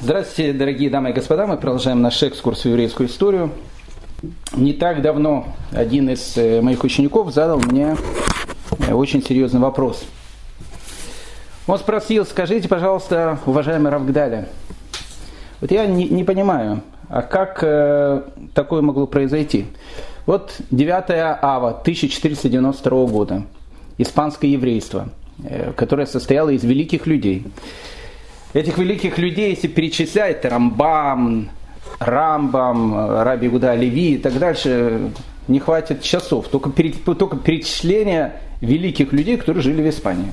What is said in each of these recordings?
Здравствуйте, дорогие дамы и господа. Мы продолжаем наш экскурс в еврейскую историю. Не так давно один из э, моих учеников задал мне э, очень серьезный вопрос. Он спросил, скажите, пожалуйста, уважаемый Равгдаля, вот я не, не понимаю, а как э, такое могло произойти? Вот 9 ава 1492 года, испанское еврейство, э, которое состояло из великих людей – Этих великих людей, если перечислять, Рамбам, Рамбам, Раби Гуда Леви и так дальше, не хватит часов. Только, только перечисление великих людей, которые жили в Испании.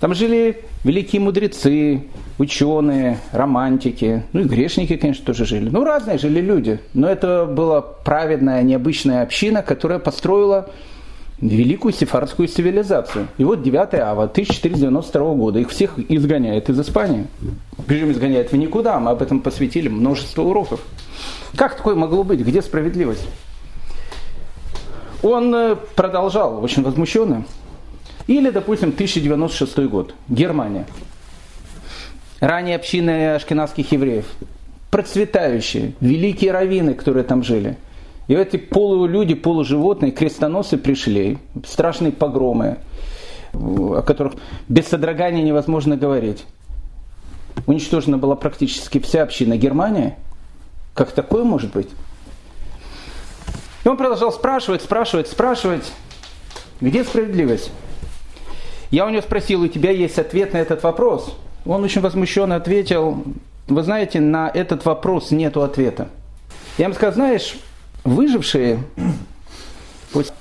Там жили великие мудрецы, ученые, романтики, ну и грешники, конечно, тоже жили. Ну, разные жили люди. Но это была праведная, необычная община, которая построила великую сефардскую цивилизацию. И вот 9 ава 1492 года их всех изгоняет из Испании. Причем изгоняет в никуда, мы об этом посвятили множество уроков. Как такое могло быть? Где справедливость? Он э, продолжал, очень возмущенно. Или, допустим, 1096 год, Германия. Ранее общины ашкенадских евреев. Процветающие, великие раввины, которые там жили – и эти полулюди, полуживотные, крестоносцы пришли, страшные погромы, о которых без содрогания невозможно говорить. Уничтожена была практически вся община Германии. Как такое может быть? И он продолжал спрашивать, спрашивать, спрашивать, где справедливость? Я у него спросил, у тебя есть ответ на этот вопрос? Он очень возмущенно ответил, вы знаете, на этот вопрос нет ответа. Я ему сказал, знаешь, выжившие после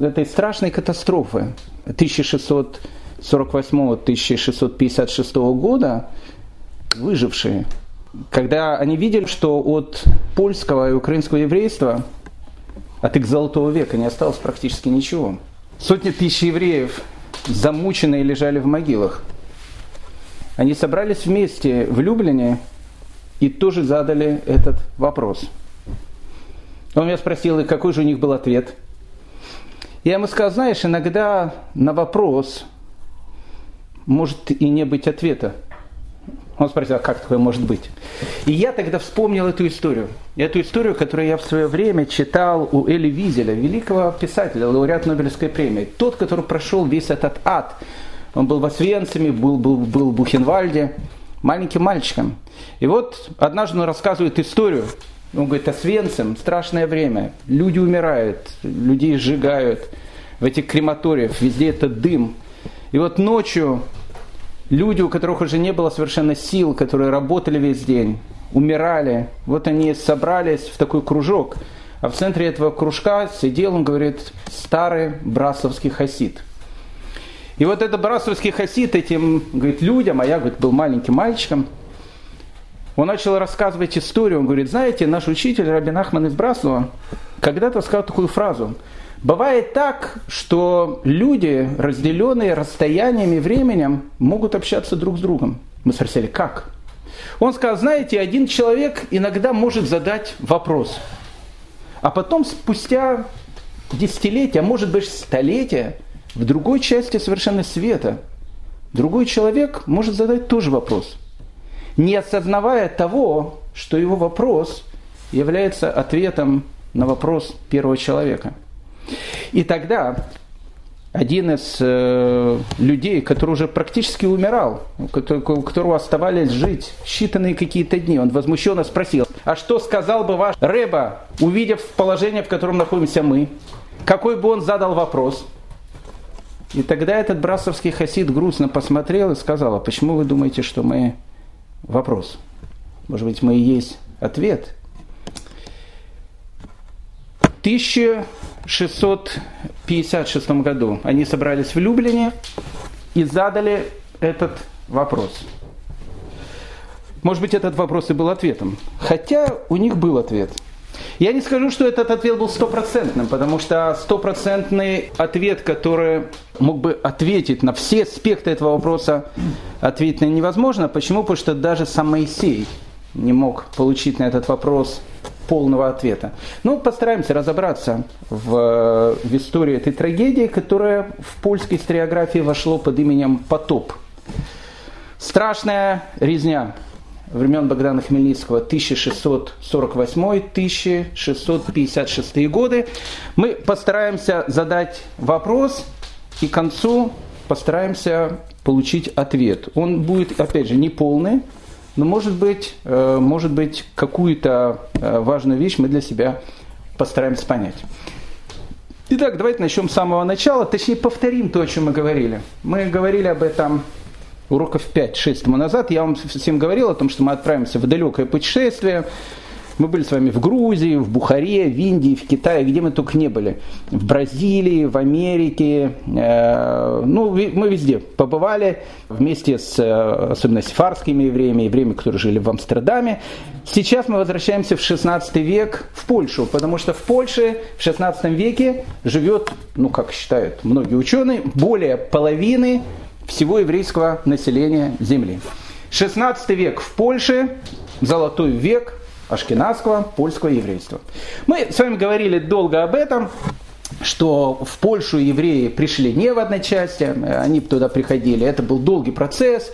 этой страшной катастрофы 1648-1656 года, выжившие, когда они видели, что от польского и украинского еврейства, от их золотого века не осталось практически ничего. Сотни тысяч евреев замученные лежали в могилах. Они собрались вместе в Люблине и тоже задали этот вопрос – он меня спросил, и какой же у них был ответ. Я ему сказал, знаешь, иногда на вопрос может и не быть ответа. Он спросил, а как такое может быть? И я тогда вспомнил эту историю. Эту историю, которую я в свое время читал у Эли Визеля, великого писателя, лауреат Нобелевской премии. Тот, который прошел весь этот ад. Он был в Освенциме, был, был, был в Бухенвальде, маленьким мальчиком. И вот однажды он рассказывает историю, он говорит, Освенцим, страшное время, люди умирают, людей сжигают в этих крематориях, везде это дым. И вот ночью люди, у которых уже не было совершенно сил, которые работали весь день, умирали, вот они собрались в такой кружок, а в центре этого кружка сидел, он говорит, старый брасовский хасид. И вот этот брасовский хасид этим, говорит, людям, а я, говорит, был маленьким мальчиком – он начал рассказывать историю, он говорит, знаете, наш учитель Рабин Ахман из Браслова когда-то сказал такую фразу. Бывает так, что люди, разделенные расстояниями и временем, могут общаться друг с другом. Мы спросили, как? Он сказал, знаете, один человек иногда может задать вопрос, а потом спустя десятилетия, а может быть столетия, в другой части совершенно света, другой человек может задать тоже вопрос – не осознавая того, что его вопрос является ответом на вопрос первого человека. И тогда один из э, людей, который уже практически умирал, у которого оставались жить считанные какие-то дни, он возмущенно спросил, а что сказал бы ваш Рэба, увидев положение, в котором находимся мы? Какой бы он задал вопрос? И тогда этот брасовский хасид грустно посмотрел и сказал, а почему вы думаете, что мы Вопрос. Может быть, мы и есть ответ. В 1656 году они собрались в Люблине и задали этот вопрос. Может быть, этот вопрос и был ответом. Хотя у них был ответ – я не скажу, что этот ответ был стопроцентным, потому что стопроцентный ответ, который мог бы ответить на все аспекты этого вопроса, ответить невозможно. Почему? Потому что даже сам Моисей не мог получить на этот вопрос полного ответа. Ну, постараемся разобраться в, в истории этой трагедии, которая в польской историографии вошло под именем «Потоп». Страшная резня времен Богдана Хмельницкого 1648-1656 годы. Мы постараемся задать вопрос и к концу постараемся получить ответ. Он будет, опять же, не полный, но может быть, э, может быть какую-то э, важную вещь мы для себя постараемся понять. Итак, давайте начнем с самого начала, точнее повторим то, о чем мы говорили. Мы говорили об этом уроков 5-6 тому назад. Я вам всем говорил о том, что мы отправимся в далекое путешествие, мы были с вами в Грузии, в Бухаре, в Индии, в Китае, где мы только не были. В Бразилии, в Америке. Э, ну, мы везде побывали вместе с, э, особенно сефарскими евреями, евреями, которые жили в Амстердаме. Сейчас мы возвращаемся в 16 век в Польшу, потому что в Польше в 16 веке живет, ну, как считают многие ученые, более половины всего еврейского населения Земли. 16 век в Польше, золотой век – ашкенадского, польского еврейства. Мы с вами говорили долго об этом, что в Польшу евреи пришли не в одной части, они туда приходили, это был долгий процесс.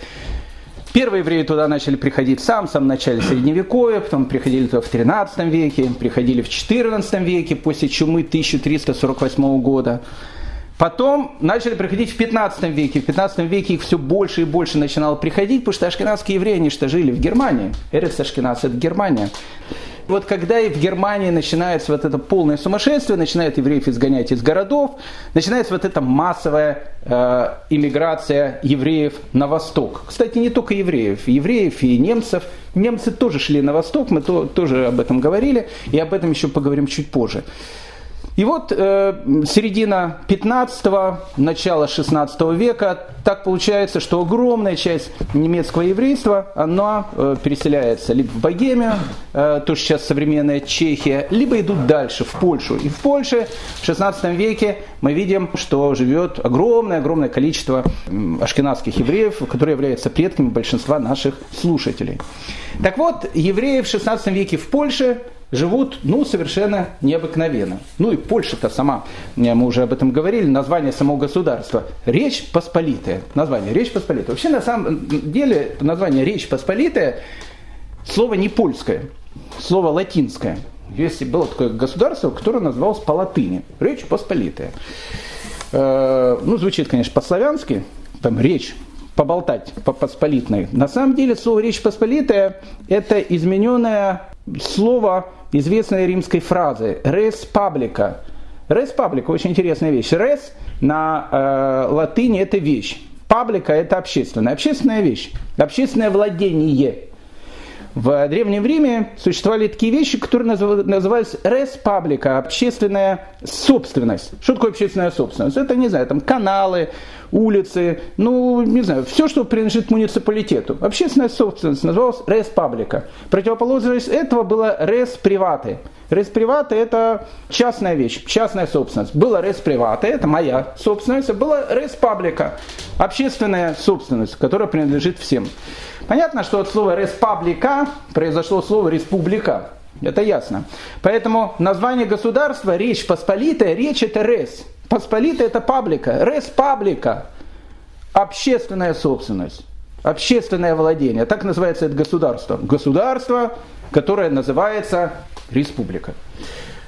Первые евреи туда начали приходить в самом, самом начале Средневековья, потом приходили туда в 13 веке, приходили в 14 веке после чумы 1348 года. Потом начали приходить в 15 веке. В 15 веке их все больше и больше начинало приходить, потому что ашкенадские евреи, они что жили в Германии. Эрец Ашкеназ – это Германия. Вот когда и в Германии начинается вот это полное сумасшествие, начинают евреев изгонять из городов, начинается вот эта массовая э, иммиграция евреев на восток. Кстати, не только евреев, евреев и немцев. Немцы тоже шли на восток, мы то, тоже об этом говорили, и об этом еще поговорим чуть позже. И вот э, середина 15-го, начало 16 века, так получается, что огромная часть немецкого еврейства, она э, переселяется либо в Богемию, э, то, что сейчас современная Чехия, либо идут дальше, в Польшу. И в Польше в 16 веке мы видим, что живет огромное-огромное количество ашкенадских евреев, которые являются предками большинства наших слушателей. Так вот, евреи в 16 веке в Польше живут, ну, совершенно необыкновенно. Ну и Польша-то сама, э, мы уже об этом говорили, название самого государства. Речь Посполитая. Название Речь Посполитая. Вообще, на самом деле, название Речь Посполитая, слово не польское, слово латинское. Если было такое государство, которое называлось по латыни. Речь Посполитая. Э, ну, звучит, конечно, по-славянски, там речь поболтать по посполитной. На самом деле слово «речь посполитая» – это измененное слово известной римской фразы «res publica». «Res publica» – очень интересная вещь. «Res» на э, латыни – это вещь. «Паблика» – это общественная. Общественная вещь. Общественное владение. В Древнем Риме существовали такие вещи, которые назывались res publica, общественная собственность. Что такое общественная собственность? Это, не знаю, там каналы, улицы, ну, не знаю, все, что принадлежит муниципалитету. Общественная собственность называлась res publica. Противоположность этого было res private. Res private – это частная вещь, частная собственность. Было res private – это моя собственность, а было res publica – общественная собственность, которая принадлежит всем. Понятно, что от слова республика произошло слово республика. Это ясно. Поэтому название государства, речь посполитая, речь это рес. Посполитая это паблика. Республика. Общественная собственность. Общественное владение. Так называется это государство. Государство, которое называется республика.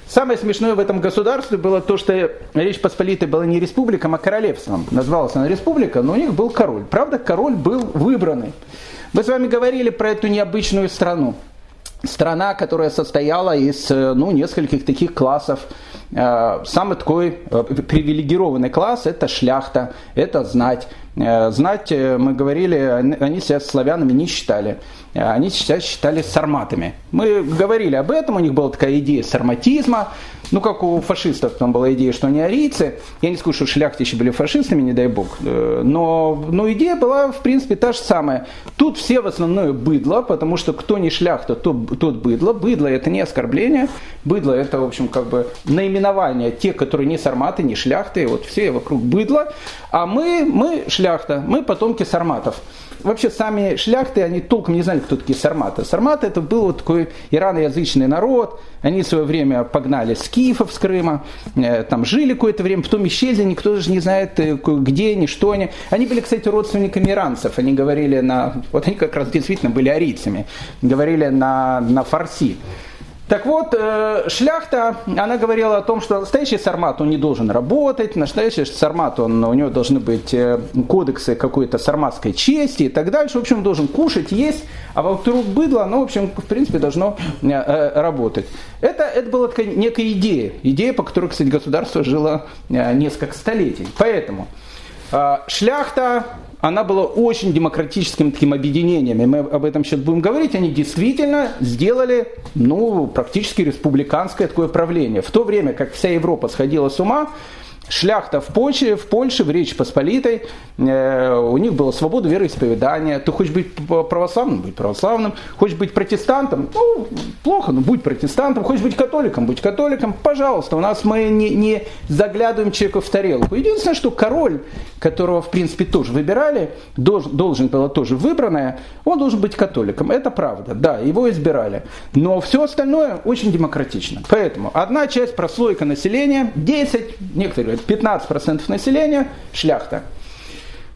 Самое смешное в этом государстве было то, что Речь Посполитая была не республиком, а королевством. Называлась она республика, но у них был король. Правда, король был выбранный. Мы с вами говорили про эту необычную страну. Страна, которая состояла из э, ну, нескольких таких классов. Э, самый такой э, привилегированный класс – это шляхта, это знать. Знать, мы говорили, они себя славянами не считали. Они себя считали сарматами. Мы говорили об этом, у них была такая идея сарматизма. Ну, как у фашистов там была идея, что они арийцы. Я не скажу, что шляхтичи были фашистами, не дай бог. Э, но, но идея была, в принципе, та же самая. Тут все в основном быдло, потому что кто не шляхта, тот, тот быдло. Быдло это не оскорбление. Быдло это, в общем, как бы наименование тех, которые не сарматы, не шляхты. Вот все вокруг быдло. А мы, мы шляхта, мы потомки сарматов. вообще сами шляхты, они толком не знали, кто такие сарматы. Сарматы это был вот такой ираноязычный народ, они в свое время погнали скифов с Крыма, э, там жили какое-то время, потом исчезли, никто даже не знает, э, где они, что они. Они были, кстати, родственниками иранцев, они говорили на, вот они как раз действительно были арийцами, говорили на, на фарси. Так вот, э, шляхта, она говорила о том, что настоящий сармат, он не должен работать, настоящий сармат, он, у него должны быть э, кодексы какой-то сарматской чести и так дальше. В общем, должен кушать, есть, а вокруг быдла, оно, в общем, в принципе, должно э, работать. Это, это была такая некая идея, идея, по которой, кстати, государство жило несколько столетий. Поэтому шляхта она была очень демократическим таким объединением, и мы об этом сейчас будем говорить, они действительно сделали ну, практически республиканское такое правление. В то время как вся Европа сходила с ума, шляхта в Польше, в Польше, в Речи Посполитой, э, у них была свобода вероисповедания. Ты хочешь быть православным, будь православным. Хочешь быть протестантом, ну, плохо, но будь протестантом. Хочешь быть католиком, будь католиком. Пожалуйста, у нас мы не, не заглядываем человеку в тарелку. Единственное, что король, которого, в принципе, тоже выбирали, должен, должен было тоже выбранное, он должен быть католиком. Это правда, да, его избирали. Но все остальное очень демократично. Поэтому одна часть прослойка населения, 10, некоторые 15% населения – шляхта.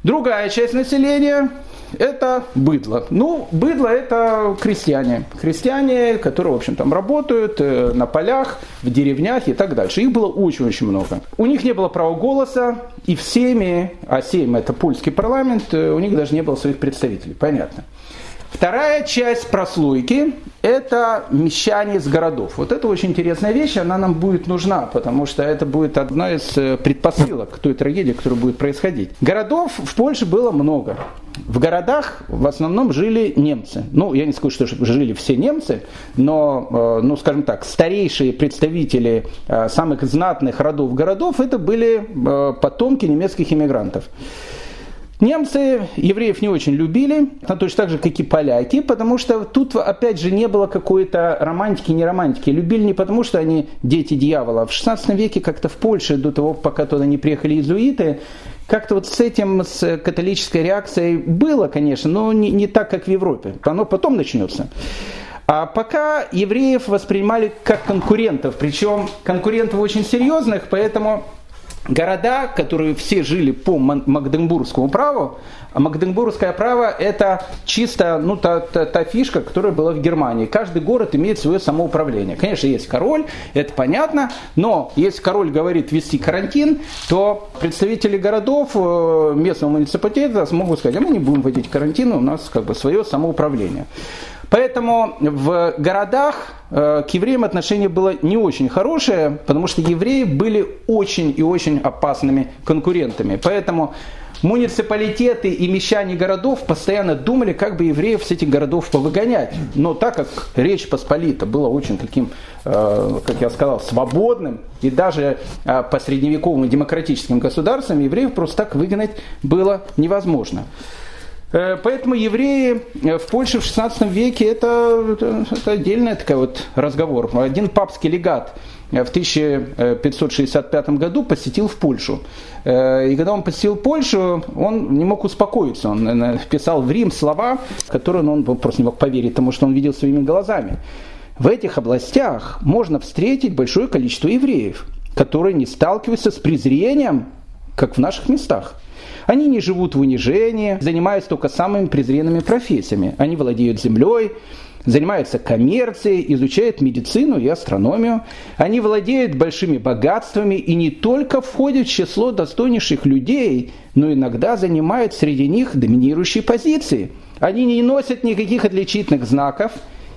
Другая часть населения – это быдло. Ну, быдло – это крестьяне. Крестьяне, которые, в общем, там работают э, на полях, в деревнях и так дальше. Их было очень-очень много. У них не было права голоса, и в Сейме, а Сейм – это польский парламент, э, у них даже не было своих представителей. Понятно. Вторая часть прослойки – это мещане из городов. Вот это очень интересная вещь, она нам будет нужна, потому что это будет одна из э, предпосылок той трагедии, которая будет происходить. Городов в Польше было много. В городах в основном жили немцы. Ну, я не скажу, что жили все немцы, но, э, ну, скажем так, старейшие представители э, самых знатных родов городов это были потомки немецких иммигрантов. Немцы евреев не очень любили, а точно так же, как и поляки, потому что тут, опять же, не было какой-то романтики, не романтики. Любили не потому, что они дети дьявола. В 16 веке как-то в Польше, до того, пока туда не приехали иезуиты, как-то вот с этим, с католической реакцией было, конечно, но не, не так, как в Европе. Оно потом начнется. А пока евреев воспринимали как конкурентов, причем конкурентов очень серьезных, поэтому города, которые все жили по Магденбургскому праву, а Магденбургское право это чисто ну, та, та, та фишка, которая была в Германии. Каждый город имеет свое самоуправление. Конечно, есть король, это понятно, но если король говорит ввести карантин, то представители городов э, местного муниципалитета смогут сказать, а мы не будем вводить карантин, у нас как бы свое самоуправление. Поэтому в городах э, к евреям отношение было не очень хорошее, потому что евреи были очень и очень опасными конкурентами. Поэтому муниципалитеты и мещане городов постоянно думали, как бы евреев с этих городов повыгонять. Но так как Речь Посполита была очень таким, э, как я сказал, свободным, и даже э, по средневековым демократическим государствам евреев просто так выгнать было невозможно. Э, поэтому евреи э, в Польше в 16 веке это, это отдельный такой вот разговор. Один папский легат э, в 1565 году посетил в Польшу. И когда он посетил Польшу, он не мог успокоиться. Он написал в Рим слова, которые он просто не мог поверить тому, что он видел своими глазами. В этих областях можно встретить большое количество евреев, которые не сталкиваются с презрением, как в наших местах. Они не живут в унижении, занимаются только самыми презренными профессиями. Они владеют землей, занимаются коммерцией, изучают медицину и астрономию. Они владеют большими богатствами и не только входят в число достойнейших людей, но иногда занимают среди них доминирующие позиции. Они не носят никаких отличительных знаков,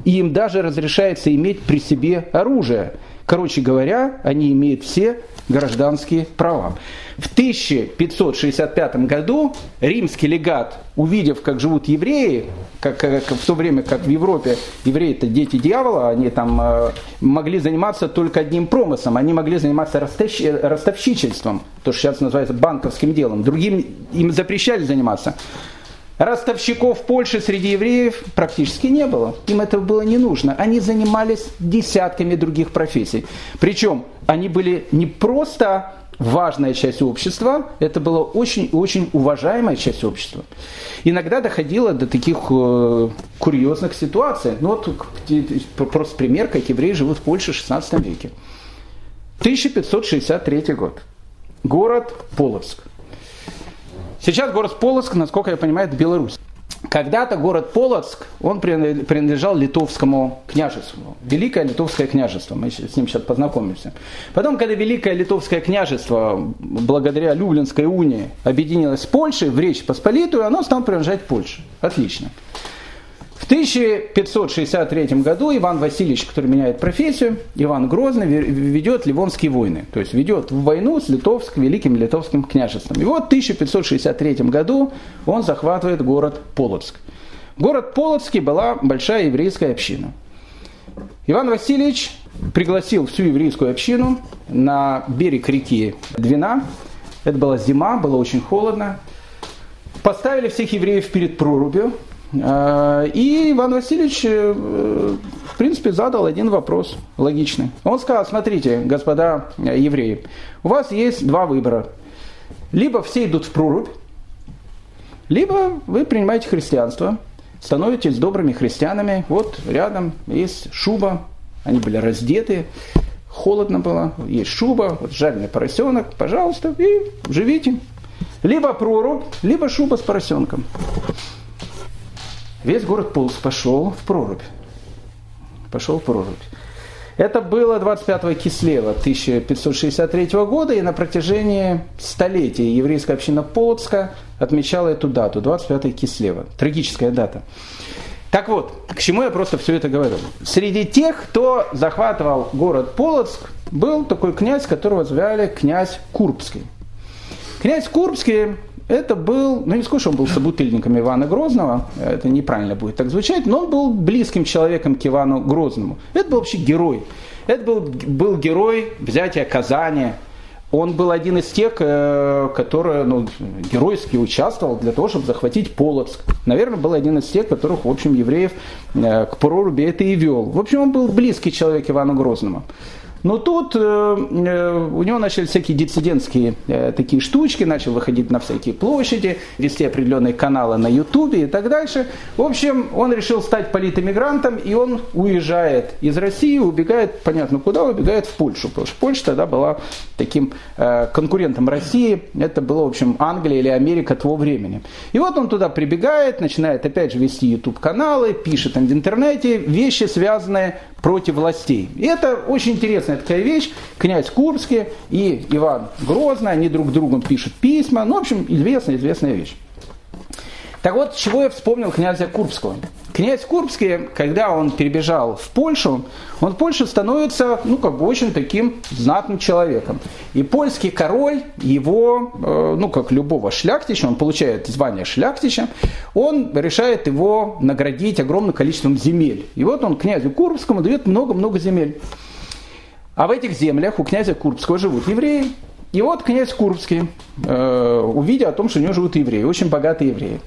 и им даже разрешается иметь при себе оружие. Короче говоря, они имеют все гражданские права. В 1565 году римский легат, увидев, как живут евреи, как, как в то время, как в Европе евреи это дети дьявола, они там э, могли заниматься только одним промыслом, они могли заниматься ростовщ, ростовщичеством, то, что сейчас называется банковским делом, другим им запрещали заниматься. Ростовщиков в Польше среди евреев практически не было. Им этого было не нужно. Они занимались десятками других профессий. Причем они были не просто важная часть общества, это была очень-очень уважаемая часть общества. Иногда доходило до таких э, курьезных ситуаций. Ну вот просто пример, как евреи живут в Польше в 16 веке. 1563 год. Город Полоцк. Сейчас город Полоцк, насколько я понимаю, это Беларусь. Когда-то город Полоцк, он принадлежал литовскому княжеству. Великое литовское княжество. Мы с ним сейчас познакомимся. Потом, когда Великое литовское княжество, благодаря Люблинской унии, объединилось с Польшей в Речь Посполитую, оно стало принадлежать Польше. Отлично. В 1563 году Иван Васильевич, который меняет профессию, Иван Грозный, ведет Ливонские войны. То есть ведет войну с Литовск, Великим Литовским княжеством. И вот в 1563 году он захватывает город Полоцк. Город Полоцкий была большая еврейская община. Иван Васильевич пригласил всю еврейскую общину на берег реки Двина. Это была зима, было очень холодно. Поставили всех евреев перед прорубью, и Иван Васильевич, э, в принципе, задал один вопрос логичный. Он сказал, смотрите, господа евреи, у вас есть два выбора. Либо все идут в прорубь, либо вы принимаете христианство, становитесь добрыми христианами. Вот рядом есть шуба, они были раздеты, холодно было, есть шуба, вот жареный поросенок, пожалуйста, и живите. Либо прорубь, либо шуба с поросенком. Весь город Пулс пошел в прорубь. Пошел в прорубь. Это было 25 кислева 1563 года, и на протяжении столетий еврейская община Полоцка отмечала эту дату, 25 кислева. Трагическая дата. Так вот, к чему я просто все это говорю? Среди тех, кто захватывал город Полоцк, был такой князь, которого звали князь Курбский. Князь Курбский это был, ну не скажу, что он был собутыльником Ивана Грозного, это неправильно будет так звучать, но он был близким человеком к Ивану Грозному. Это был вообще герой. Это был, был герой взятия Казани. Он был один из тех, э, который ну, геройски участвовал для того, чтобы захватить Полоцк. Наверное, был один из тех, которых, в общем, евреев э, к проруби это и вел. В общем, он был близкий человек Ивану Грозному. Но тут э, э, у него начали всякие диссидентские э, такие штучки, начал выходить на всякие площади, вести определенные каналы на Ютубе и так дальше. В общем, он решил стать политэмигрантом, и он уезжает из России, убегает, понятно куда, убегает в Польшу, потому что Польша тогда была таким э, конкурентом России, это было, в общем, Англия или Америка того времени. И вот он туда прибегает, начинает опять же вести YouTube-каналы, пишет там в интернете вещи, связанные против властей. И это очень интересная такая вещь. Князь Курский и Иван Грозный, они друг другу пишут письма. Ну, в общем, известная, известная вещь. Так вот, чего я вспомнил князя Курбского. Князь Курбский, когда он перебежал в Польшу, он в Польше становится, ну, как бы очень таким знатным человеком. И польский король его, э, ну, как любого шляхтича, он получает звание шляхтича, он решает его наградить огромным количеством земель. И вот он князю Курбскому дает много-много земель. А в этих землях у князя Курбского живут евреи. И вот князь Курбский, э, увидя о том, что у него живут евреи, очень богатые евреи,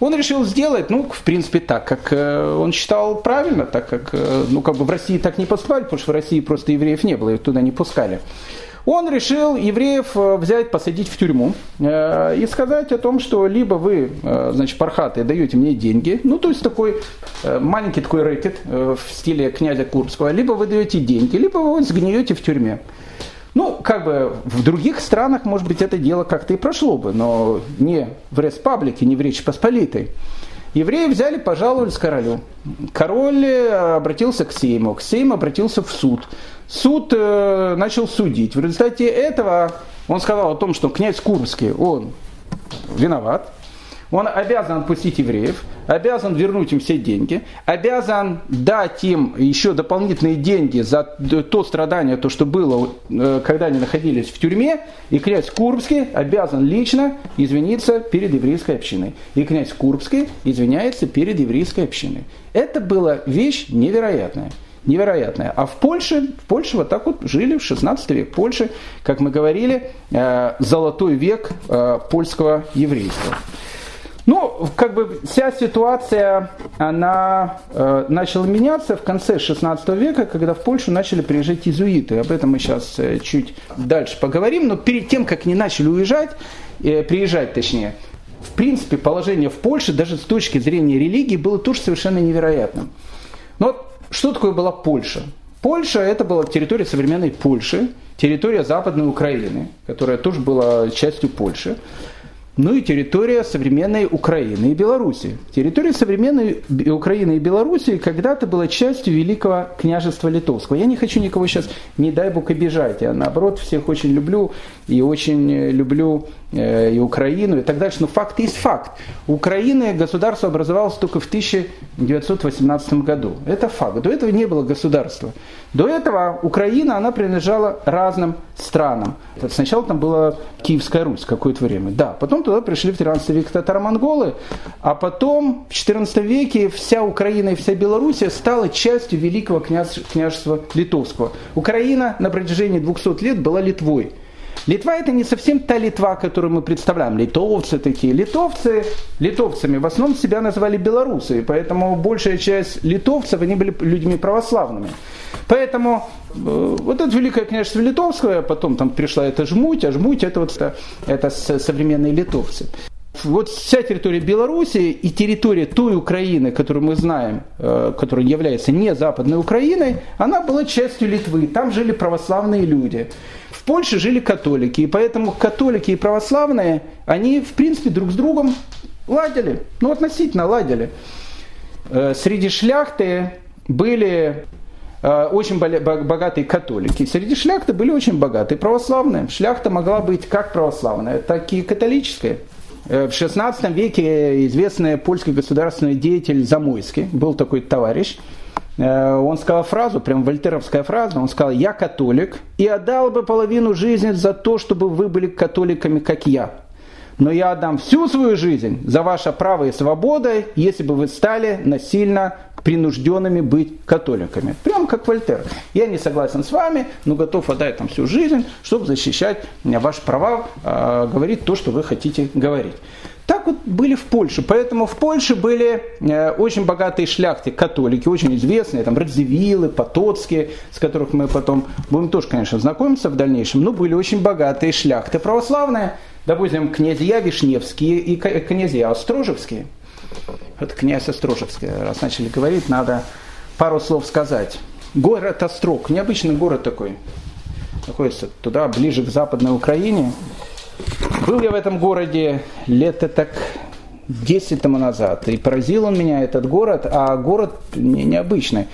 он решил сделать, ну, в принципе, так, как э, он считал правильно, так как, э, ну, как бы в России так не поступали, потому что в России просто евреев не было, их туда не пускали. Он решил евреев э, взять, посадить в тюрьму э, и сказать о том, что либо вы, э, значит, пархаты, даете мне деньги, ну, то есть такой маленький такой рэкет в стиле князя Курбского, либо вы даете деньги, либо вы сгниете в тюрьме. Ну, как бы в других странах, может быть, это дело как-то и прошло бы, но не в республике, не в Речи Посполитой. Евреи взяли, пожаловались королю. Король обратился к Сейму, к Сейм обратился в суд. Суд э, начал судить. В результате этого он сказал о том, что князь Курбский, он виноват, он обязан отпустить евреев, обязан вернуть им все деньги, обязан дать им еще дополнительные деньги за то страдание, то, что было, э, когда они находились в тюрьме, и князь Курбский обязан лично извиниться перед еврейской общиной. И князь Курбский извиняется перед еврейской общиной. Это была вещь невероятная невероятная. А в Польше, в Польше вот так вот жили в 16 век. Польше, как мы говорили, э, золотой век э, польского еврейства. Ну, как бы вся ситуация, она э, начала меняться в конце 16 века, когда в Польшу начали приезжать иезуиты. Об этом мы сейчас э, чуть дальше поговорим. Но перед тем, как они начали уезжать, э, приезжать точнее, в принципе, положение в Польше, даже с точки зрения религии, было тоже совершенно невероятным. Но что такое была Польша? Польша это была территория современной Польши, территория Западной Украины, которая тоже была частью Польши ну и территория современной Украины и Белоруссии. Территория современной Украины и Белоруссии когда-то была частью Великого княжества Литовского. Я не хочу никого сейчас, не дай бог, обижать. Я наоборот всех очень люблю и очень э, люблю э, и Украину и так дальше. Но факт есть факт. Украина государство образовалось только в 1918 году. Это факт. До этого не было государства. До этого Украина, она принадлежала разным странам. Сначала там была Киевская Русь какое-то время. Да, потом туда пришли в 13 веке татаро-монголы, а потом в 14 веке вся Украина и вся Белоруссия стала частью Великого княж... княжества Литовского. Украина на протяжении 200 лет была Литвой. Литва это не совсем та Литва, которую мы представляем. Литовцы такие. Литовцы, литовцами в основном себя называли белорусы, поэтому большая часть литовцев, они были людьми православными. Поэтому вот это Великое княжество Литовское, потом там пришла эта жмуть, а жмуть это вот это, это современные литовцы. Вот вся территория Беларуси и территория той Украины, которую мы знаем, э, которая является не Западной Украиной, она была частью Литвы. Там жили православные люди. В Польше жили католики, и поэтому католики и православные, они в принципе друг с другом ладили, ну относительно ладили. Э, среди шляхты были Э, очень богатые католики. Среди шляхты были очень богатые православные. Шляхта могла быть как православная, так и католическая. Э, в XVI веке известный польский государственный деятель Замойский, был такой товарищ, э, он сказал фразу, прям вольтеровская фраза, он сказал, я католик и отдал бы половину жизни за то, чтобы вы были католиками, как я. Но я отдам всю свою жизнь за ваше право и свободу, если бы вы стали насильно принужденными быть католиками. Прям как Вольтер. Я не согласен с вами, но готов отдать там всю жизнь, чтобы защищать ваши права, э, говорить то, что вы хотите говорить. Так вот были в Польше. Поэтому в Польше были э, очень богатые шляхты, католики, очень известные, там Радзивиллы, Потоцкие, с которых мы потом будем тоже, конечно, знакомиться в дальнейшем, но были очень богатые шляхты православные, допустим, князья Вишневские и князья Острожевские – это князь Острожевский. Раз начали говорить, надо пару слов сказать. Город Острог, необычный город такой, находится туда, ближе к западной Украине. Был я в этом городе лет так 10 тому назад, и поразил он меня, этот город, а город не, необычный.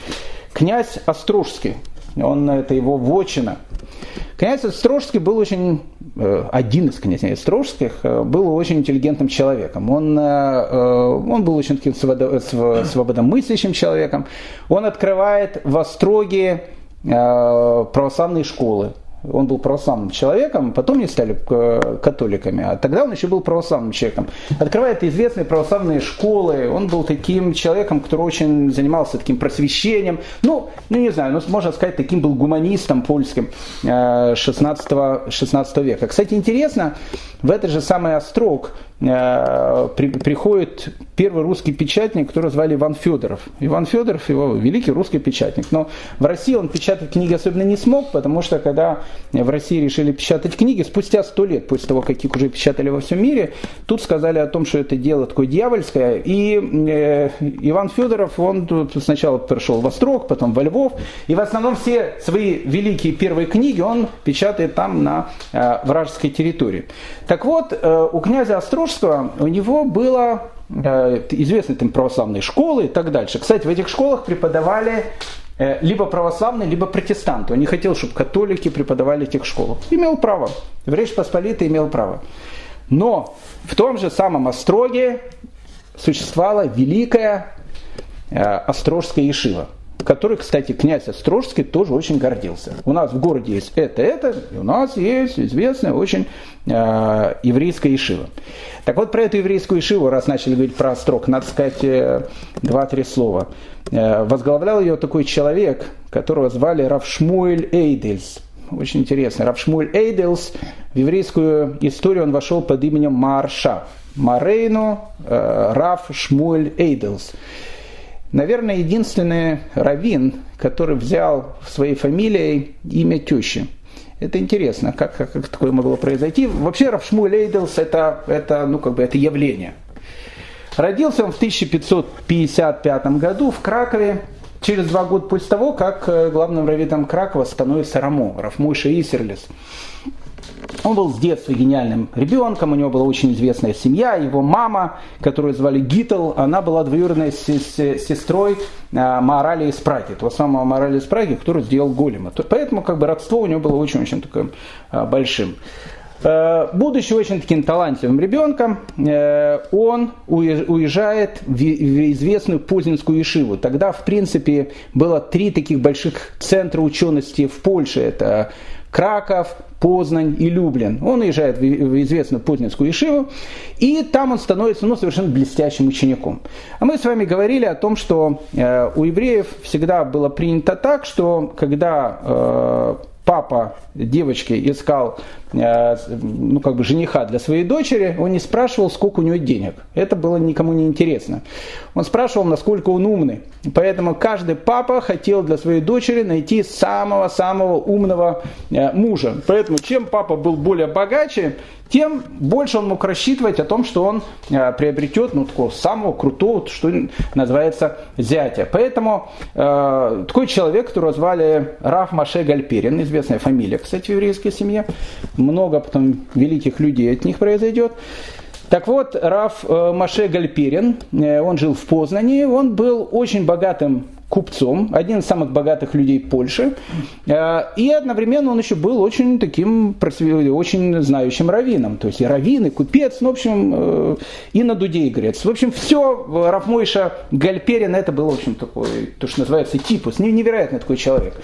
Князь Острожский, он, это его вотчина. Князь Острожский был очень один из князей Острожских э, был очень интеллигентным человеком. Он, э, он был очень таким свободомыслящим человеком. Он открывает в Остроге православные школы он был православным человеком, потом не стали э, католиками, а тогда он еще был православным человеком. Открывает известные православные школы, он был таким человеком, который очень занимался таким просвещением, ну, ну не знаю, ну, можно сказать, таким был гуманистом польским 16, э, 16 века. Кстати, интересно, в этот же самый Острог при, приходит первый русский печатник, которого звали Иван Федоров. Иван Федоров, его великий русский печатник. Но в России он печатать книги особенно не смог, потому что когда в России решили печатать книги, спустя сто лет после того, как их уже печатали во всем мире, тут сказали о том, что это дело такое дьявольское. И э, Иван Федоров, он сначала пришел в Острог, потом во Львов, и в основном все свои великие первые книги он печатает там на э, вражеской территории. Так вот, э, у князя Острога Запорожского у него было э, известные там православные школы и так дальше. Кстати, в этих школах преподавали э, либо православные, либо протестанты. Он не хотел, чтобы католики преподавали этих школах. Имел право. В Речь Посполитой имел право. Но в том же самом Остроге существовала великая э, Острожская Ешива который, кстати, князь Острожский тоже очень гордился. У нас в городе есть это, это, и у нас есть известная очень э, еврейская Ишива. Так вот, про эту еврейскую Ишиву, раз начали говорить про Острог, надо сказать э, два-три слова. Э, возглавлял ее такой человек, которого звали Равшмуэль Эйдельс. Очень интересно. Равшмуэль Эйдельс в еврейскую историю он вошел под именем Марша. Морейну Раф Шмуэль Эйдлс. Наверное, единственный раввин, который взял в своей фамилии имя тещи. Это интересно, как, как, как такое могло произойти. Вообще Равшмуль Эйдлс это, это, ну, как бы, это явление. Родился он в 1555 году в Кракове, через два года после того, как э, главным раввином Кракова становится Рамо, Рафмойша Исерлис. Он был с детства гениальным ребенком, у него была очень известная семья, его мама, которую звали Гитл, она была двоюродной сестрой а, Маорали из Праги, того самого Маорали из Праги, который сделал Голема. Поэтому как бы родство у него было очень-очень таким а, большим. Э, будучи очень таким талантливым ребенком, э, он уезжает в известную Познинскую Ишиву. Тогда, в принципе, было три таких больших центра учености в Польше. Это Краков, Познань и Люблин. Он уезжает в известную Познанскую Ишиву, и там он становится ну, совершенно блестящим учеником. А мы с вами говорили о том, что э, у евреев всегда было принято так, что когда э, папа девочки искал э, ну, как бы жениха для своей дочери, он не спрашивал, сколько у него денег. Это было никому не интересно. Он спрашивал, насколько он умный. Поэтому каждый папа хотел для своей дочери найти самого-самого умного э, мужа. Поэтому чем папа был более богаче, тем больше он мог рассчитывать о том, что он э, приобретет ну, такого самого крутого, что называется, зятя. Поэтому э, такой человек, которого звали Раф Маше Гальперин, известная фамилия, кстати, в еврейской семье, много потом великих людей от них произойдет. Так вот, Раф э, Маше Гальперин, э, он жил в Познании, он был очень богатым купцом, один из самых богатых людей Польши. Э, и одновременно он еще был очень таким, очень знающим раввином. То есть и раввин, и купец, ну, в общем, э, и на дуде игрец. В общем, все Рафмойша Гальперин, это был, в общем, такой, то, что называется, типус, невероятный такой человек.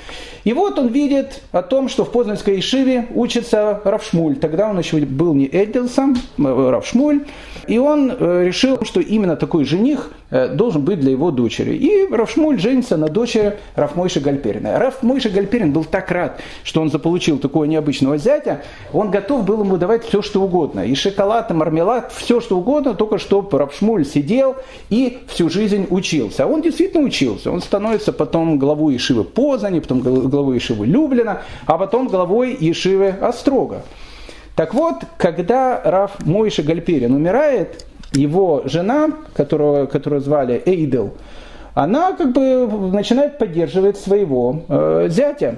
И вот он видит о том, что в Познанской Ишиве учится Равшмуль. Тогда он еще был не Эддельсом, э, Равшмуль. И он решил, что именно такой жених должен быть для его дочери. И Равшмуль женится на дочери Рафмойши Гальперина. Рафмойши Гальперин был так рад, что он заполучил такого необычного зятя, он готов был ему давать все, что угодно. И шоколад, и мармелад, все, что угодно, только чтобы Рафшмуль сидел и всю жизнь учился. А он действительно учился. Он становится потом главой Ишивы Познани, потом главой Ишивы Люблина, а потом главой Ишивы Острога. Так вот, когда Раф Мойша Гальперин умирает, его жена, которую, которую звали Эйдел, она как бы начинает поддерживать своего э, зятя.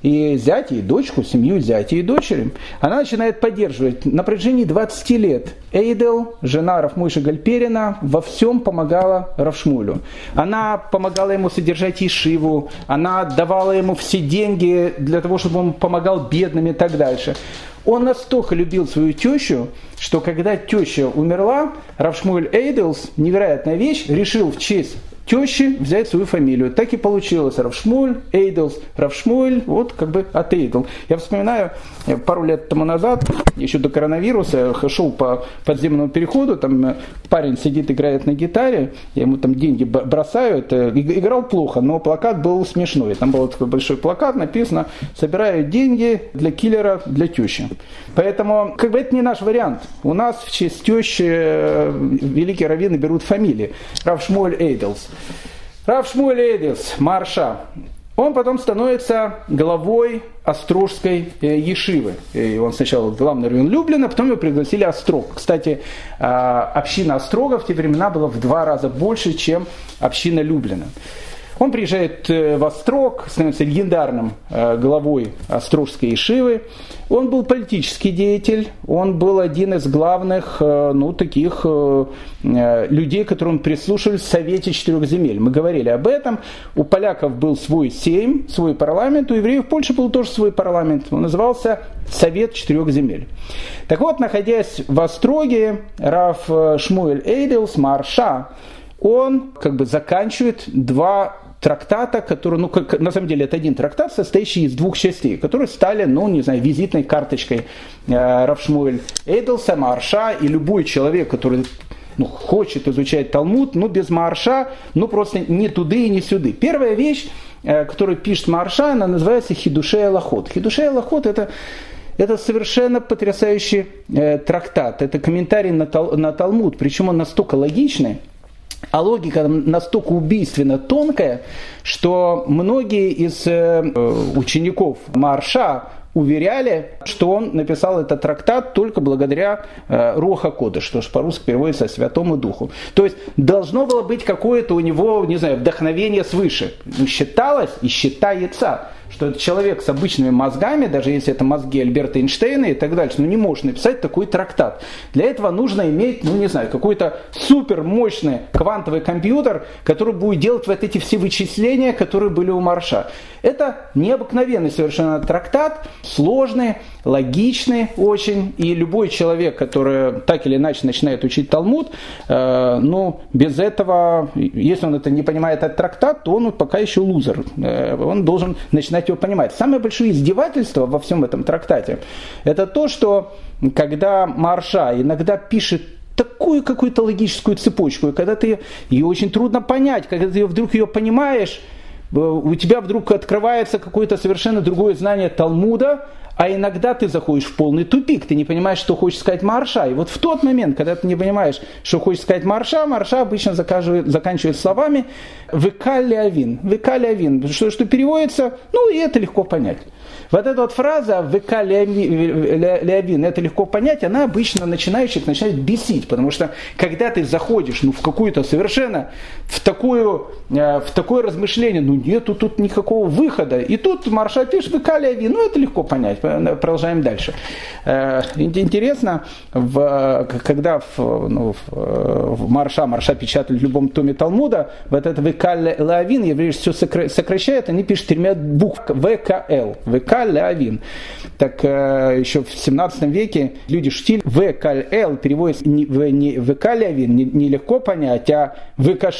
И зятя, и дочку, семью зятя и дочери. Она начинает поддерживать. На протяжении 20 лет Эйдел, жена Рафмуйша Гальперина, во всем помогала Равшмулю. Она помогала ему содержать Ишиву, она давала ему все деньги для того, чтобы он помогал бедным и так дальше. Он настолько любил свою тещу, что когда теща умерла, Равшмуль Эйдлс, невероятная вещь, решил в честь тещи взять свою фамилию. Так и получилось. Равшмуль, Эйдлс, Равшмуль, вот как бы от Эйдл. Я вспоминаю, пару лет тому назад, еще до коронавируса, шел по подземному переходу, там э, парень сидит, играет на гитаре, ему там деньги бросаю, это, играл плохо, но плакат был смешной. Там был такой большой плакат, написано «Собираю деньги для киллера, для тещи». Поэтому, как бы это не наш вариант. У нас в честь тещи э, великие раввины берут фамилии. Равшмуль Эйдлс. Рав Шмуэль Марша, он потом становится главой Острожской э, Ешивы. И он сначала главный район Люблина, потом его пригласили Острог. Кстати, э, община Острога в те времена была в два раза больше, чем община Люблина. Он приезжает э, в Острог, становится легендарным э, главой Острожской Ишивы. Он был политический деятель, он был один из главных э, ну, таких людей, которым прислушивались в Совете Четырех Земель. Мы говорили об этом. У поляков был свой сейм, свой парламент, у евреев в Польше был тоже свой парламент. Он назывался Совет Четырех Земель. Так вот, находясь в Остроге, Раф Шмуэль Эйдлс, Марша, он как бы заканчивает два трактата, который, ну, как, на самом деле, это один трактат, состоящий из двух частей, которые стали, ну, не знаю, визитной карточкой э, Равшмуэль Эйдлса, Марша, и любой человек, который ну, хочет изучать Талмуд, ну, без Марша, ну, просто не туды и не сюды. Первая вещь, э, которую пишет Марша, она называется Хидушея Лохот. Хидушея Лохот это Это совершенно потрясающий э, трактат. Это комментарий на, Тал, на Талмуд. Причем он настолько логичный, а логика настолько убийственно тонкая, что многие из э, учеников Марша уверяли, что он написал этот трактат только благодаря э, Руха Кода, что ж по-русски переводится «Святому Духу». То есть должно было быть какое-то у него, не знаю, вдохновение свыше. Считалось и считается, что это человек с обычными мозгами, даже если это мозги Альберта Эйнштейна и так дальше, ну не может написать такой трактат. Для этого нужно иметь, ну не знаю, какой-то супер мощный квантовый компьютер, который будет делать вот эти все вычисления, которые были у Марша. Это необыкновенный совершенно трактат, сложный, логичный очень, и любой человек, который так или иначе начинает учить Талмуд, э, ну, без этого, если он это не понимает этот трактат, то он пока еще лузер. Э, он должен начинать его понимать. Самое большое издевательство во всем этом трактате, это то, что когда Марша иногда пишет такую какую-то логическую цепочку, и когда ты ее очень трудно понять, когда ты вдруг ее понимаешь, у тебя вдруг открывается какое-то совершенно другое знание Талмуда, а иногда ты заходишь в полный тупик, ты не понимаешь, что хочет сказать Марша. И вот в тот момент, когда ты не понимаешь, что хочет сказать Марша, Марша обычно заканчивает словами «векалиавин». «Векалиавин», что, что переводится, ну и это легко понять. Вот эта вот фраза «ВК Леовин», это легко понять, она обычно начинающих начинает бесить, потому что когда ты заходишь ну, в какую-то совершенно, в, такую, э, в такое размышление, ну нету тут никакого выхода, и тут Марша пишет «ВК Леовин», ну это легко понять, продолжаем дальше. Э, интересно, в, когда в, ну, в Марша, Марша печатали в любом томе Талмуда, вот это «ВК Леовин», евреи все сокращают, они пишут тремя буквами «ВКЛ», «ВК Лявин. Так э, еще в 17 веке люди штиль В Л переводится не, в, не ВК Лявин, нелегко не понять, а ВК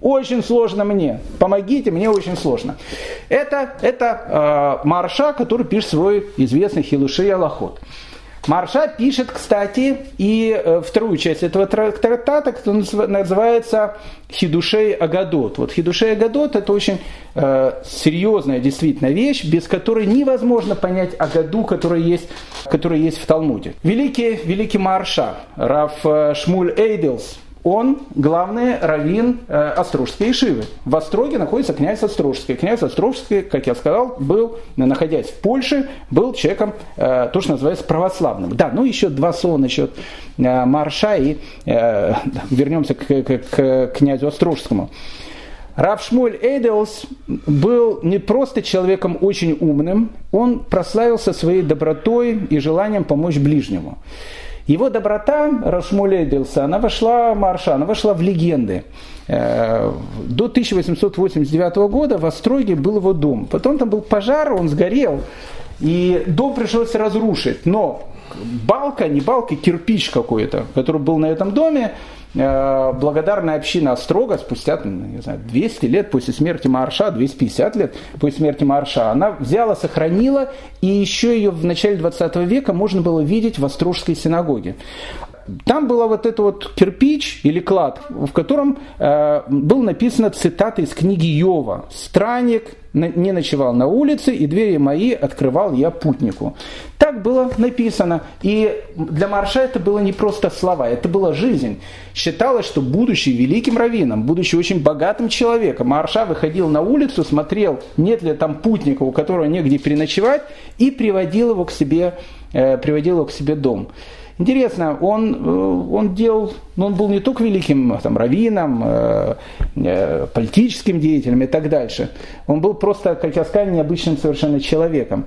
Очень сложно мне. Помогите, мне очень сложно. Это, это э, Марша, который пишет свой известный Хилуши Аллахот. Марша пишет, кстати, и э, вторую часть этого трактата, который называется Хидушей Агадот. Вот Хидушей Агадот это очень э, серьезная действительно вещь, без которой невозможно понять Агаду, которая есть, которая есть в Талмуде. Великий, великий Марша, Раф э, Шмуль Эйделс, он главный раввин э, Острожской Ишивы. В Остроге находится князь Острожский. Князь Острожский, как я сказал, был, находясь в Польше, был человеком, э, то, что называется, православным. Да, ну еще два слова насчет э, Марша и вернемся к, к, к князю Острожскому. Рав Шмуль Эйделс был не просто человеком очень умным, он прославился своей добротой и желанием помочь ближнему. Его доброта, Рашмуледился, она вошла, Марша, она вошла в легенды. Э, до 1889 года в Остроге был его дом. Потом там был пожар, он сгорел, и дом пришлось разрушить. Но балка, не балка, кирпич какой-то, который был на этом доме, благодарная община строго спустя не знаю, 200 лет после смерти Марша, 250 лет после смерти Марша, она взяла, сохранила, и еще ее в начале 20 века можно было видеть в Острожской синагоге. Там была вот это вот кирпич или клад, в котором э, был написано цитата из книги Йова. «Странник не ночевал на улице, и двери мои открывал я путнику». Так было написано. И для Марша это было не просто слова, это была жизнь. Считалось, что будучи великим раввином, будучи очень богатым человеком, Марша выходил на улицу, смотрел, нет ли там путника, у которого негде переночевать, и приводил его к себе, э, приводил его к себе дом. Интересно, он, э, он делал, ну, он был не только великим там, раввином, э, э, политическим деятелем и так дальше. Он был просто, как я сказал, необычным совершенно человеком.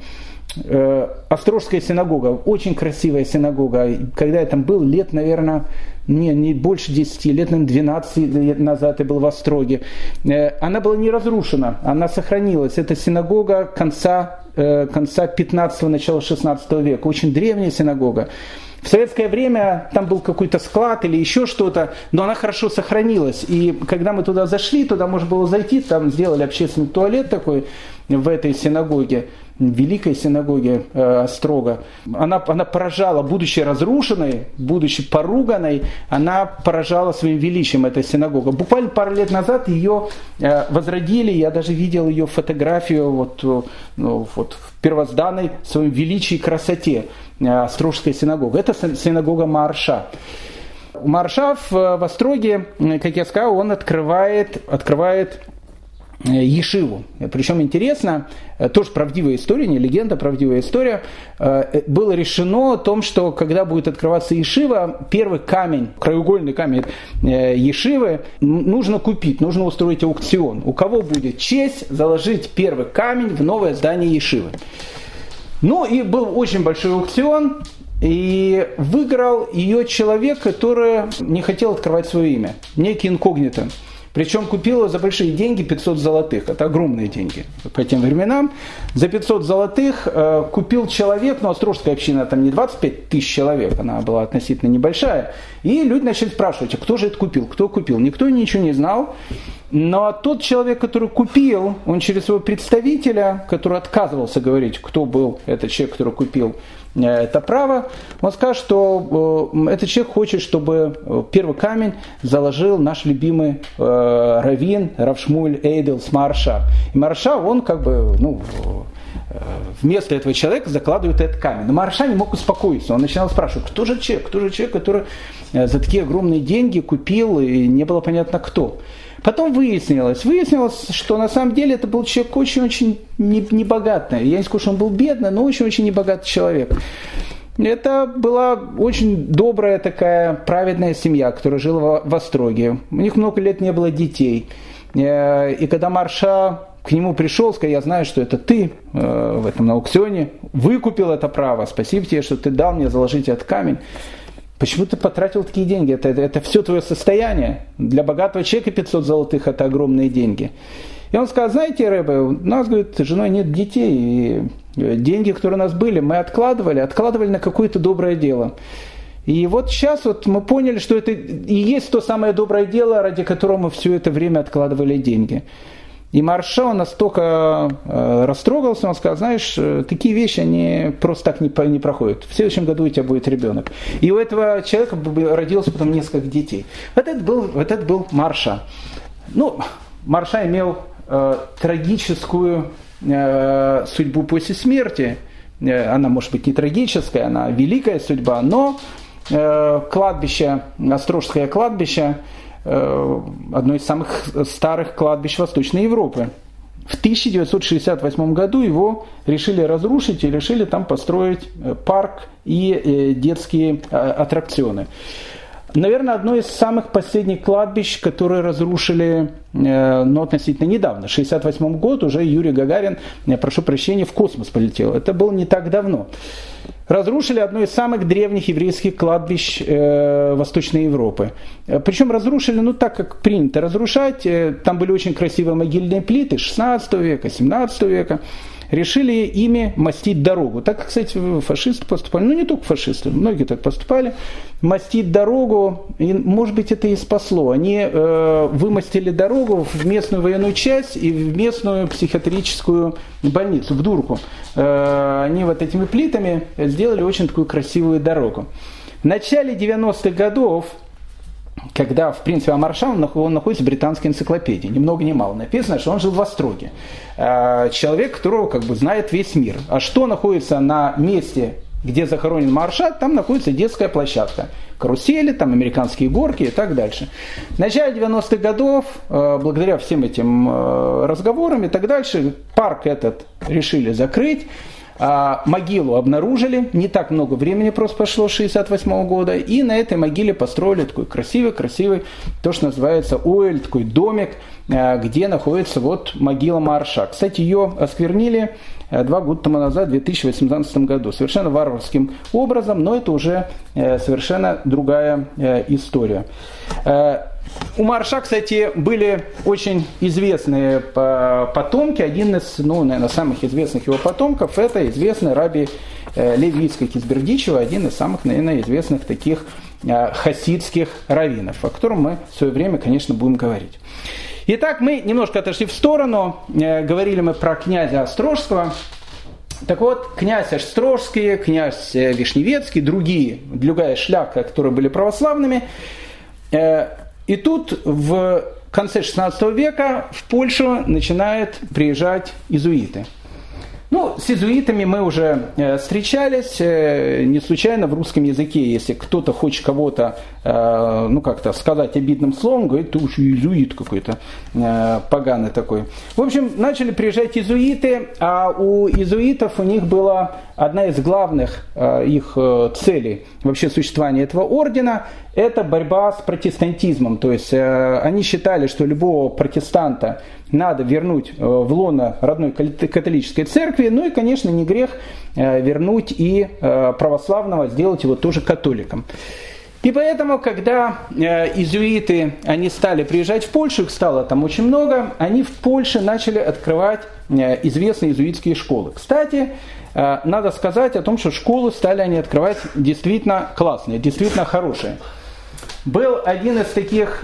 Острожская синагога, очень красивая синагога. Когда я там был, лет, наверное, не, не больше 10 лет, наверное, 12 лет назад я был в Остроге. Она была не разрушена, она сохранилась. Это синагога конца, конца 15-го, начала 16 века. Очень древняя синагога. В советское время там был какой-то склад или еще что-то, но она хорошо сохранилась. И когда мы туда зашли, туда можно было зайти, там сделали общественный туалет такой, в этой синагоге, великой синагоге э, Острога, она, она поражала, будучи разрушенной, будучи поруганной, она поражала своим величием эта синагога. Буквально пару лет назад ее э, возродили, я даже видел ее фотографию вот, э, ну, вот в первозданной своем величии и красоте э, Острожская синагога. Это синагога Марша. Маршав в Остроге, как я сказал, он открывает, открывает Э, Ешиву. Причем интересно, э, тоже правдивая история, не легенда, правдивая история. Э, было решено о том, что когда будет открываться Ешива, первый камень, краеугольный камень Ешивы нужно купить, нужно устроить аукцион. У кого будет честь заложить первый камень в новое здание Ешивы. Ну и был очень большой аукцион, и выиграл ее человек, который не хотел открывать свое имя, некий инкогнито. Причем купила за большие деньги 500 золотых. Это огромные деньги по тем временам. За 500 золотых э, купил человек, ну, Острожская община там не 25 тысяч человек, она была относительно небольшая. И люди начали спрашивать, а кто же это купил, кто купил? Никто ничего не знал. Но тот человек, который купил, он через своего представителя, который отказывался говорить, кто был этот человек, который купил, это право, он скажет, что э, этот человек хочет, чтобы э, первый камень заложил наш любимый раввин Равшмуль Эйдел Марша. И Марша, он как бы, ну, вместо этого человека закладывает этот камень. Но Марша не мог успокоиться. Он начинал спрашивать, кто же человек, кто же человек, который за такие огромные деньги купил, и не было понятно кто. Потом выяснилось, выяснилось, что на самом деле это был человек очень-очень небогатый. Я не скажу, что он был бедный, но очень-очень небогатый человек. Это была очень добрая такая праведная семья, которая жила в Остроге. У них много лет не было детей. Э, и когда Марша к нему пришел, сказал, я знаю, что это ты э, в этом аукционе, выкупил это право, спасибо тебе, что ты дал мне заложить этот камень. Почему ты потратил такие деньги? Это, это, это все твое состояние. Для богатого человека 500 золотых – это огромные деньги. И он сказал, знаете, Рэбе, у нас, говорит, с женой нет детей, и э, деньги, которые у нас были, мы откладывали, откладывали на какое-то доброе дело. И вот сейчас вот мы поняли, что это и есть то самое доброе дело, ради которого мы все это время откладывали деньги. И Марша, он настолько э, растрогался, он сказал, знаешь, э, такие вещи, они просто так не, не проходят. В следующем году у тебя будет ребенок. И у этого человека родилось потом несколько детей. Вот это был, вот это был Марша. Ну, Марша имел э, трагическую э, судьбу после смерти. Э, она может быть не трагическая, она великая судьба, но э, кладбище, Острожское кладбище, одно из самых старых кладбищ Восточной Европы. В 1968 году его решили разрушить и решили там построить э, парк и э, детские аттракционы. Наверное, одно из самых последних кладбищ, которые разрушили, но ну, относительно недавно. В 1968 год уже Юрий Гагарин, прошу прощения, в космос полетел. Это было не так давно разрушили одно из самых древних еврейских кладбищ э, Восточной Европы. Э, Причем разрушили, ну так как принято разрушать, э, там были очень красивые могильные плиты 16 века, 17 века решили ими мастить дорогу. Так, кстати, фашисты поступали, ну не только фашисты, многие так поступали, мастить дорогу, и, может быть, это и спасло. Они э, вымостили дорогу в местную военную часть и в местную психиатрическую больницу, в Дурку. Э, они вот этими плитами сделали очень такую красивую дорогу. В начале 90-х годов когда, в принципе, Амаршан он находится в британской энциклопедии, ни много ни мало написано, что он жил в Остроге. Э, человек, которого как бы знает весь мир. А что находится на месте, где захоронен Маршат, там находится детская площадка. Карусели, там американские горки и так дальше. В начале 90-х годов, э, благодаря всем этим э, разговорам и так дальше, парк этот решили закрыть. А, могилу обнаружили, не так много времени просто прошло, 68 года, и на этой могиле построили такой красивый-красивый, то, что называется оэль, такой домик, а, где находится вот могила Марша. Кстати, ее осквернили а, два года тому назад, в 2018 году, совершенно варварским образом, но это уже э, совершенно другая э, история. Э, у Марша, кстати, были очень известные потомки. Один из, ну, наверное, самых известных его потомков – это известный раби э, Леви Ицкак один из самых, наверное, известных таких э, хасидских раввинов, о котором мы в свое время, конечно, будем говорить. Итак, мы немножко отошли в сторону, э, говорили мы про князя Острожского. Так вот, князь Острожский, князь э, Вишневецкий, другие, другая шляхта, которые были православными. И тут в конце 16 века в Польшу начинают приезжать изуиты – ну, с иезуитами мы уже э, встречались, э, не случайно в русском языке, если кто-то хочет кого-то, э, ну, как-то сказать обидным словом, говорит, ты уж иезуит какой-то поганый такой. В общем, начали приезжать иезуиты, а у иезуитов у них была одна из главных их целей вообще существования этого ордена – это борьба с протестантизмом. То есть они считали, что любого протестанта надо вернуть в лоно родной католической церкви. Ну и, конечно, не грех э, вернуть и э, православного, сделать его тоже католиком. И поэтому, когда э, изуиты, они стали приезжать в Польшу, их стало там очень много, они в Польше начали открывать известные изуитские школы. Кстати, надо сказать о том, что школы стали они открывать действительно классные, действительно хорошие. Был один из таких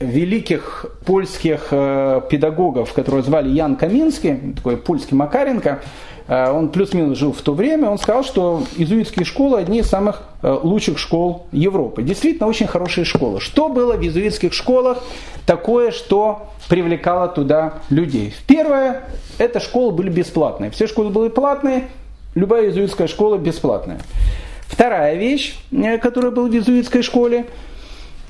великих польских э, педагогов, которого звали Ян Каминский, такой польский Макаренко, э, он плюс-минус жил в то время, он сказал, что иезуитские школы одни из самых э, лучших школ Европы. Действительно, очень хорошие школы. Что было в иезуитских школах такое, что привлекало туда людей? Первое, это школы были бесплатные. Все школы были платные, любая иезуитская школа бесплатная. Вторая вещь, которая была в иезуитской школе –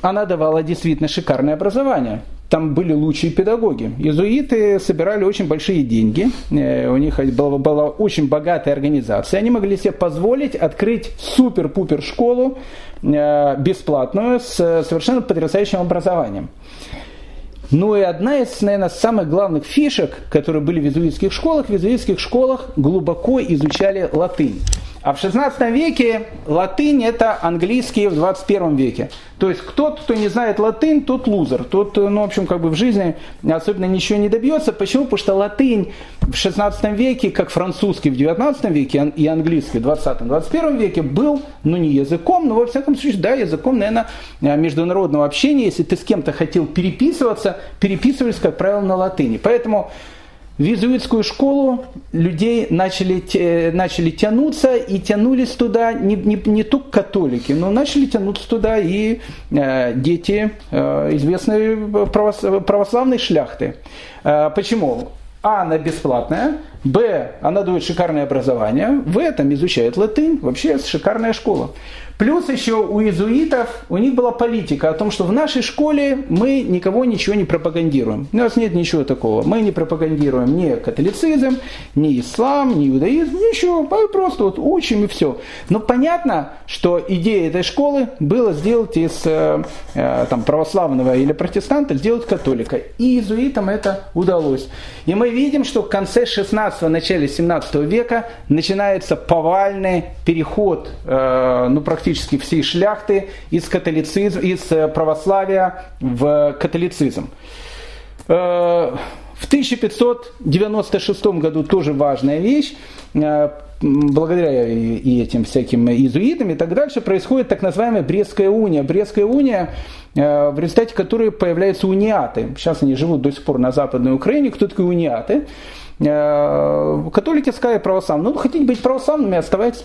она давала действительно шикарное образование. Там были лучшие педагоги. Иезуиты собирали очень большие деньги. Э, у них была, была очень богатая организация. Они могли себе позволить открыть супер-пупер школу э, бесплатную с совершенно потрясающим образованием. Ну и одна из, наверное, самых главных фишек, которые были в иезуитских школах, в иезуитских школах глубоко изучали латынь. А в 16 веке латынь это английский в 21 веке. То есть кто-то, кто не знает латынь, тот лузер. Тот, ну, в общем, как бы в жизни особенно ничего не добьется. Почему? Потому что латынь в 16 веке, как французский в 19 веке и английский в 20-21 веке был, ну, не языком, но, во всяком случае, да, языком, наверное, международного общения. Если ты с кем-то хотел переписываться, переписывались, как правило, на латыни. Поэтому в иезуитскую школу людей начали, начали тянуться и тянулись туда не, не, не только католики, но начали тянуться туда и э, дети э, известной православной шляхты. Э, почему? А, она бесплатная, Б, она дает шикарное образование, В, этом изучает латынь, вообще шикарная школа. Плюс еще у иезуитов, у них была политика о том, что в нашей школе мы никого ничего не пропагандируем. У нас нет ничего такого. Мы не пропагандируем ни католицизм, ни ислам, ни иудаизм, ничего. Мы просто вот учим и все. Но понятно, что идея этой школы была сделать из э, э, там, православного или протестанта, сделать католика. И иезуитам это удалось. И мы видим, что в конце 16 начале 17 века начинается повальный переход, э, ну, практически практически всей шляхты из, католицизм, из э, православия в католицизм. Э, в 1596 году тоже важная вещь, э, благодаря и этим всяким иезуитам и так дальше, происходит так называемая Брестская уния. Брестская уния, в результате которой появляются униаты. Сейчас они живут до сих пор на Западной Украине. Кто такие униаты? Католики, сказали православные. Ну, хотите быть православными, оставайтесь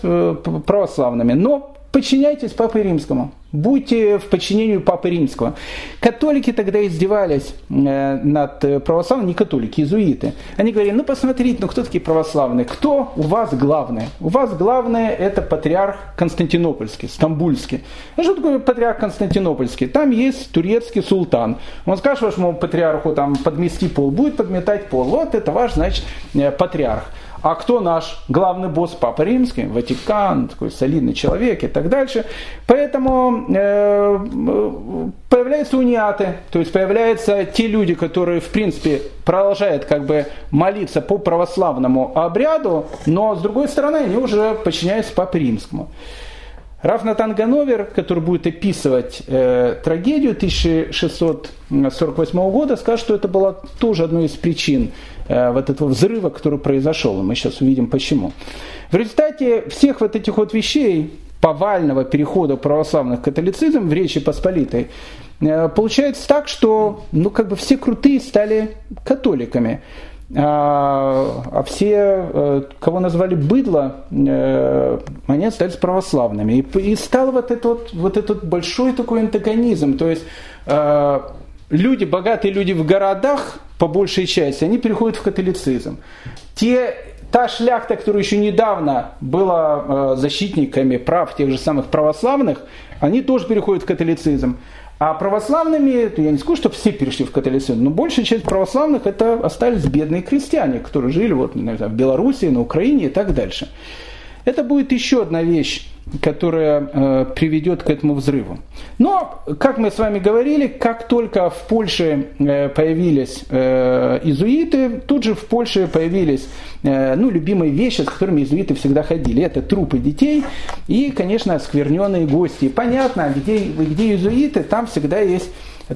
православными. Но подчиняйтесь Папе Римскому будьте в подчинении Папы Римского. Католики тогда издевались э, над православными, не католики, иезуиты. Они говорили, ну посмотрите, ну кто такие православные? Кто у вас главный? У вас главное это патриарх Константинопольский, Стамбульский. А что такое патриарх Константинопольский? Там есть турецкий султан. Он скажет вашему патриарху там подмести пол, будет подметать пол. Вот это ваш, значит, э, патриарх. А кто наш главный босс Папа Римский? Ватикан, такой солидный человек и так дальше. Поэтому Э, появляются униаты, то есть появляются те люди, которые в принципе продолжают как бы молиться по православному обряду, но с другой стороны они уже подчиняются Папе Римскому. Раф Натан Гановер, который будет описывать э, трагедию 1648 года, скажет, что это была тоже одной из причин э, вот этого взрыва, который произошел. И мы сейчас увидим почему. В результате всех вот этих вот вещей повального перехода православных к католицизм в Речи Посполитой, получается так, что ну, как бы все крутые стали католиками. А, а все, кого назвали быдло, они остались православными. И стал вот этот, вот, вот этот большой такой антагонизм. То есть люди, богатые люди в городах, по большей части, они переходят в католицизм. Те, та шляхта, которая еще недавно была э, защитниками прав тех же самых православных, они тоже переходят в католицизм. А православными, я не скажу, что все перешли в католицизм, но большая часть православных это остались бедные крестьяне, которые жили вот, знаю, в Белоруссии, на Украине и так дальше. Это будет еще одна вещь, которая э, приведет к этому взрыву. Но, как мы с вами говорили, как только в Польше э, появились э, изуиты, тут же в Польше появились э, ну, любимые вещи, с которыми изуиты всегда ходили. Это трупы детей и, конечно, оскверненные гости. Понятно, где, где изуиты, там всегда есть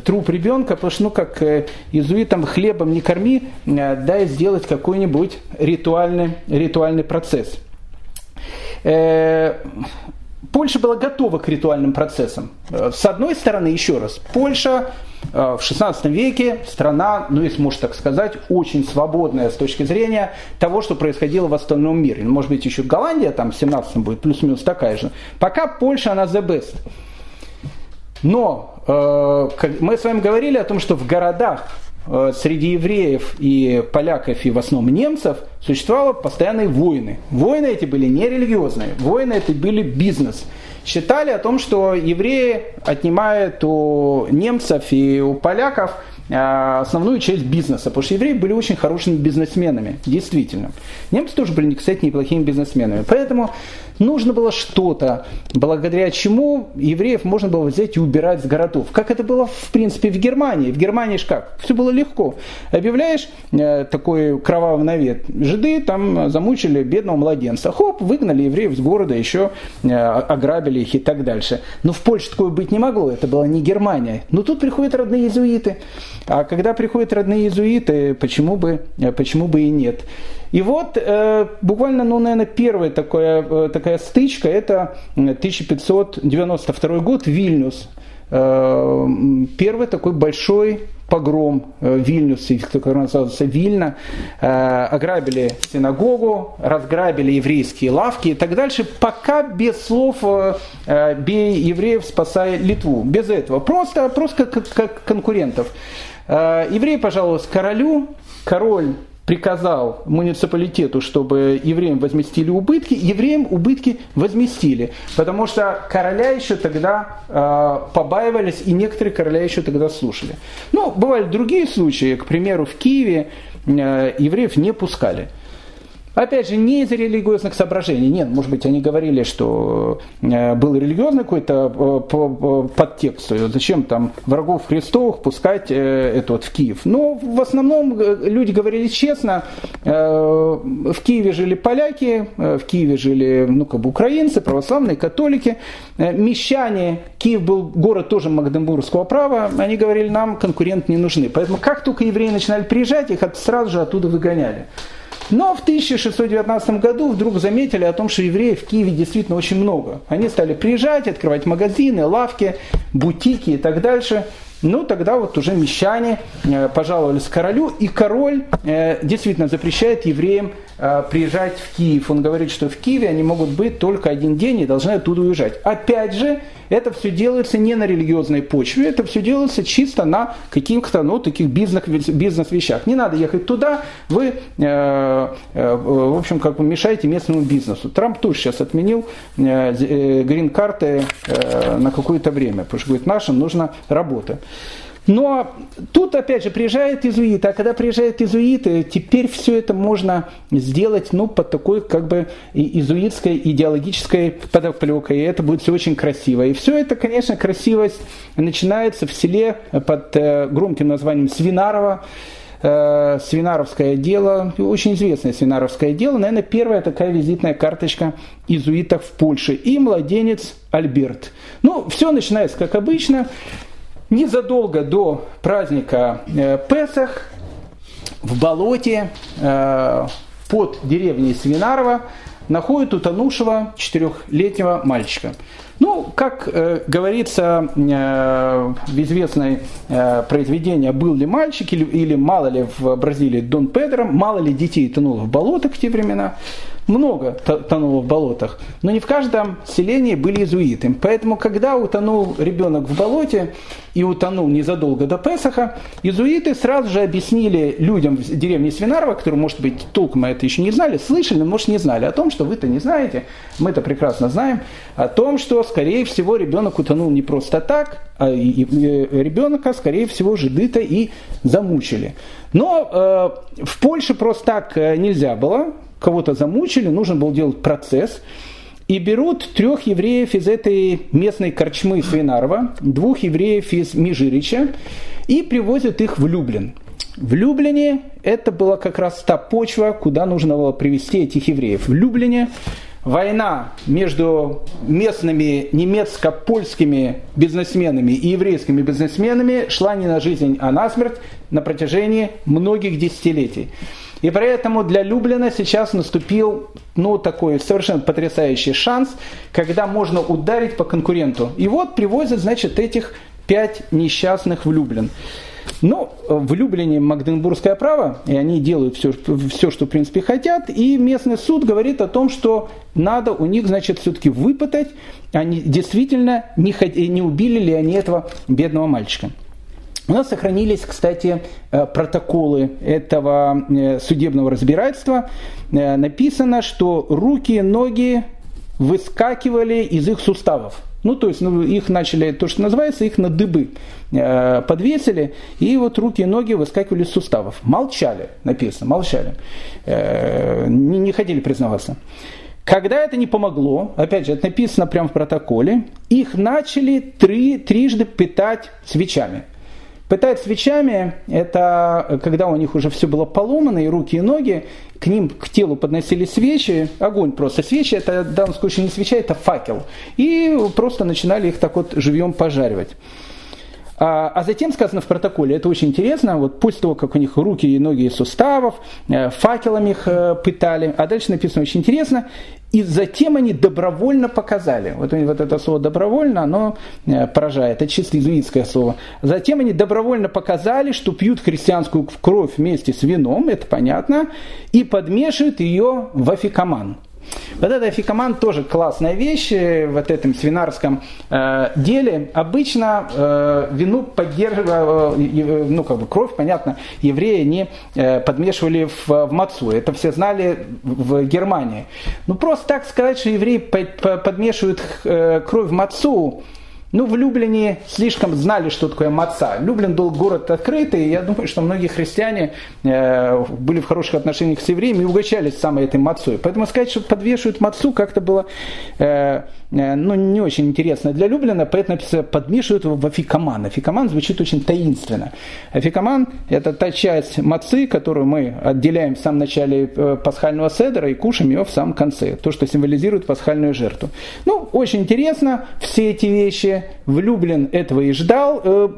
труп ребенка, потому что, ну, как э, иезуитам хлебом не корми, э, дай сделать какой-нибудь ритуальный, ритуальный процесс. Э, Польша была готова к ритуальным процессам. Э, с одной стороны, еще раз, Польша э, в XVI веке страна, ну если можно так сказать, очень свободная с точки зрения того, что происходило в остальном мире. Может быть, еще Голландия там в 17 будет плюс-минус такая же. Пока Польша, она the best. Но э, мы с вами говорили о том, что в городах среди евреев и поляков, и в основном немцев, существовали постоянные войны. Войны эти были не религиозные, войны это были бизнес. Считали о том, что евреи отнимают у немцев и у поляков а, основную часть бизнеса, потому что евреи были очень хорошими бизнесменами, действительно. Немцы тоже были, кстати, неплохими бизнесменами. Поэтому нужно было что-то, благодаря чему евреев можно было взять и убирать с городов. Как это было, в принципе, в Германии. В Германии же как? Все было легко. Объявляешь э, такой кровавый навет. Жиды там замучили бедного младенца. Хоп, выгнали евреев с города, еще э, ограбили их и так дальше. Но в Польше такое быть не могло. Это была не Германия. Но тут приходят родные иезуиты. А когда приходят родные иезуиты, почему бы, почему бы и нет? И вот э, буквально, ну, наверное, первая такая, э, такая стычка, это 1592 год, Вильнюс. Э, первый такой большой погром в Вильнюсе, который назывался Вильна, ограбили синагогу, разграбили еврейские лавки и так дальше, пока без слов «бей евреев, спасая Литву». Без этого. Просто, просто как, как конкурентов. Э, евреи пожаловались королю, король приказал муниципалитету, чтобы евреям возместили убытки, евреям убытки возместили, потому что короля еще тогда э, побаивались, и некоторые короля еще тогда слушали. Ну, бывали другие случаи, к примеру, в Киеве э, евреев не пускали. Опять же, не из религиозных соображений. Нет, может быть, они говорили, что э, был религиозный какой-то э, подтекст. Зачем там врагов Христовых пускать э, это вот в Киев? Но в основном люди говорили честно. В Киеве жили поляки, в Киеве жили ну, как бы украинцы, православные, католики. Мещане, Киев был город тоже магдебургского права, они говорили, нам конкуренты не нужны. Поэтому как только евреи начинали приезжать, их сразу же оттуда выгоняли. Но в 1619 году вдруг заметили о том, что евреев в Киеве действительно очень много. Они стали приезжать, открывать магазины, лавки, бутики и так дальше. Ну, тогда вот уже мещане э, пожаловались королю, и король э, действительно запрещает евреям приезжать в Киев. Он говорит, что в Киеве они могут быть только один день и должны оттуда уезжать. Опять же, это все делается не на религиозной почве, это все делается чисто на каких-то ну, таких бизнес-вещах. Не надо ехать туда, вы, в общем, как бы мешаете местному бизнесу. Трамп тоже сейчас отменил грин-карты на какое-то время, потому что говорит, нашим нужно работа. Но тут, опять же, приезжают иезуиты, а когда приезжают иезуиты, теперь все это можно сделать ну, под такой как бы иезуитской идеологической подоплекой, и это будет все очень красиво. И все это, конечно, красивость начинается в селе под э, громким названием Свинарово, э, Свинаровское дело, очень известное Свинаровское дело, наверное, первая такая визитная карточка иезуитов в Польше, и младенец Альберт. Ну, все начинается как обычно, Незадолго до праздника э, Песах в болоте э, под деревней Свинарова находят утонувшего четырехлетнего мальчика. Ну, как э, говорится э, в известной э, произведении «Был ли мальчик» или, или «Мало ли в Бразилии Дон Педро», «Мало ли детей тонуло в болотах в те времена», много тонуло в болотах, но не в каждом селении были иезуиты. Поэтому, когда утонул ребенок в болоте и утонул незадолго до Песаха, иезуиты сразу же объяснили людям в деревне Свинарова, которые, может быть, толком это еще не знали, слышали, но, может, не знали о том, что вы-то не знаете, мы это прекрасно знаем, о том, что, скорее всего, ребенок утонул не просто так, а ребенка, скорее всего, жиды-то и замучили. Но э, в Польше просто так э, нельзя было, кого-то замучили, нужно было делать процесс. И берут трех евреев из этой местной корчмы Свинарова, двух евреев из Межирича, и привозят их в Люблин. В Люблине это была как раз та почва, куда нужно было привести этих евреев. В Люблине война между местными немецко-польскими бизнесменами и еврейскими бизнесменами шла не на жизнь, а на смерть на протяжении многих десятилетий. И поэтому для Люблина сейчас наступил ну, такой совершенно потрясающий шанс, когда можно ударить по конкуренту. И вот привозят, значит, этих пять несчастных в Люблин. Ну, в Люблине Магденбургское право, и они делают все, все, что в принципе хотят, и местный суд говорит о том, что надо у них, значит, все-таки выпытать, они действительно не, не убили ли они этого бедного мальчика. У нас сохранились, кстати, э, протоколы этого э, судебного разбирательства. Э, написано, что руки и ноги выскакивали из их суставов. Ну, то есть ну, их начали, то, что называется, их на дыбы э, подвесили, и вот руки и ноги выскакивали из суставов. Молчали, написано, молчали. Э, не, не хотели признаваться. Когда это не помогло, опять же, это написано прямо в протоколе, их начали три, трижды пытать свечами – Пытать свечами, это когда у них уже все было поломано, и руки, и ноги, к ним, к телу подносили свечи, огонь просто. Свечи, это в данном случае не свеча, это факел. И просто начинали их так вот живьем пожаривать. А, а затем сказано в протоколе, это очень интересно, вот после того, как у них руки и ноги из суставов, э, факелами их э, пытали, а дальше написано очень интересно, и затем они добровольно показали. Вот, вот это слово добровольно, оно э, поражает. Это чисто иезуитское слово. Затем они добровольно показали, что пьют христианскую кровь вместе с вином, это понятно, и подмешивают ее в афикаман. Вот это афикаман тоже классная вещь э, в этом свинарском э, деле. Обычно э, вину поддерживали, э, ну как бы кровь, понятно, евреи не э, подмешивали в, в мацу. Это все знали в Германии. Ну просто так сказать, что евреи подмешивают э, кровь в мацу, ну, в Люблине слишком знали, что такое маца. Люблин был город открытый, и я думаю, что многие христиане э, были в хороших отношениях с евреями и угощались самой этой мацой. Поэтому сказать, что подвешивают мацу, как-то было э, ну, не очень интересно для Люблина, поэтому подмешивают его в афикаман. Афикаман звучит очень таинственно. Афикаман – это та часть мацы, которую мы отделяем в самом начале э, пасхального седера и кушаем ее в самом конце. То, что символизирует пасхальную жертву. Ну, очень интересно все эти вещи в Люблин этого и ждал. Э,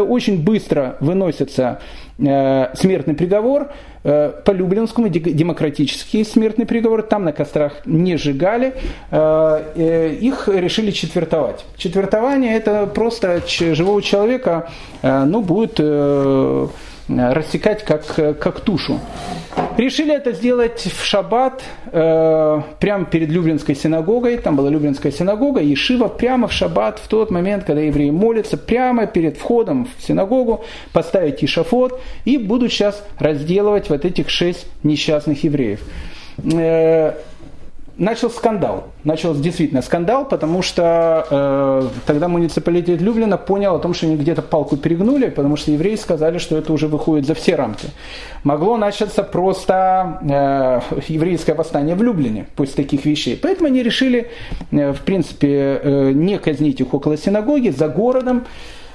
очень быстро выносится э, смертный приговор. Э, по Люблинскому демократический смертный приговор. Там на кострах не сжигали. Их решили четвертовать. Четвертование это просто живого человека ну, будет рассекать как, как тушу. Решили это сделать в шаббат, э, прямо перед Люблинской синагогой. Там была Люблинская синагога, и Шива прямо в шаббат, в тот момент, когда евреи молятся, прямо перед входом в синагогу поставить ишафот и будут сейчас разделывать вот этих шесть несчастных евреев. Э, начал скандал. Начался действительно скандал, потому что э, тогда муниципалитет Люблина понял о том, что они где-то палку перегнули, потому что евреи сказали, что это уже выходит за все рамки. Могло начаться просто э, еврейское восстание в Люблине после таких вещей. Поэтому они решили, э, в принципе, э, не казнить их около синагоги, за городом.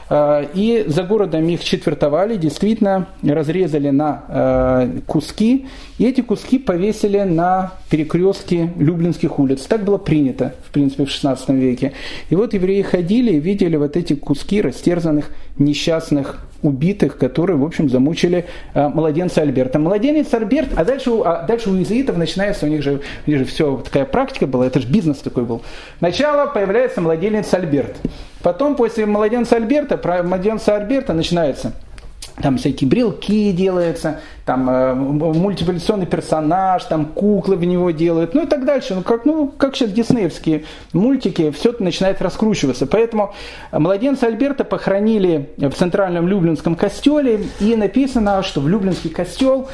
Э, и за городом их четвертовали, действительно разрезали на э, куски, и эти куски повесили на перекрестке Люблинских улиц. Так было принято, в принципе, в XVI веке. И вот евреи ходили и видели вот эти куски растерзанных несчастных убитых, которые, в общем, замучили э, младенца Альберта. Младенец Альберт, а дальше, а дальше у иезуитов начинается, у них же, у них же все, такая практика была, это же бизнес такой был. Сначала появляется младенец Альберт. Потом после младенца Альберта, про младенца Альберта начинается – там всякие брелки делаются, там э, мультипликационный персонаж, там куклы в него делают, ну и так дальше. Ну как, ну, как сейчас диснеевские мультики, все это начинает раскручиваться. Поэтому младенца Альберта похоронили в Центральном Люблинском костеле, и написано, что в Люблинский костел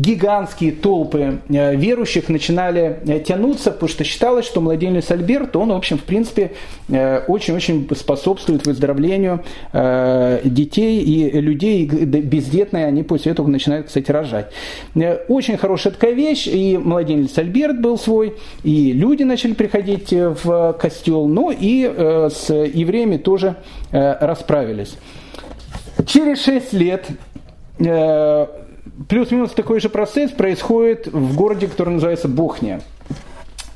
гигантские толпы э, верующих начинали э, тянуться, потому что считалось, что младенец Альберт, он, в общем, в принципе, э, очень-очень способствует выздоровлению детей и людей бездетные, они после этого начинают, кстати, рожать. Очень хорошая такая вещь, и младенец Альберт был свой, и люди начали приходить в костел, ну и с евреями тоже расправились. Через шесть лет плюс-минус такой же процесс происходит в городе, который называется Бохния.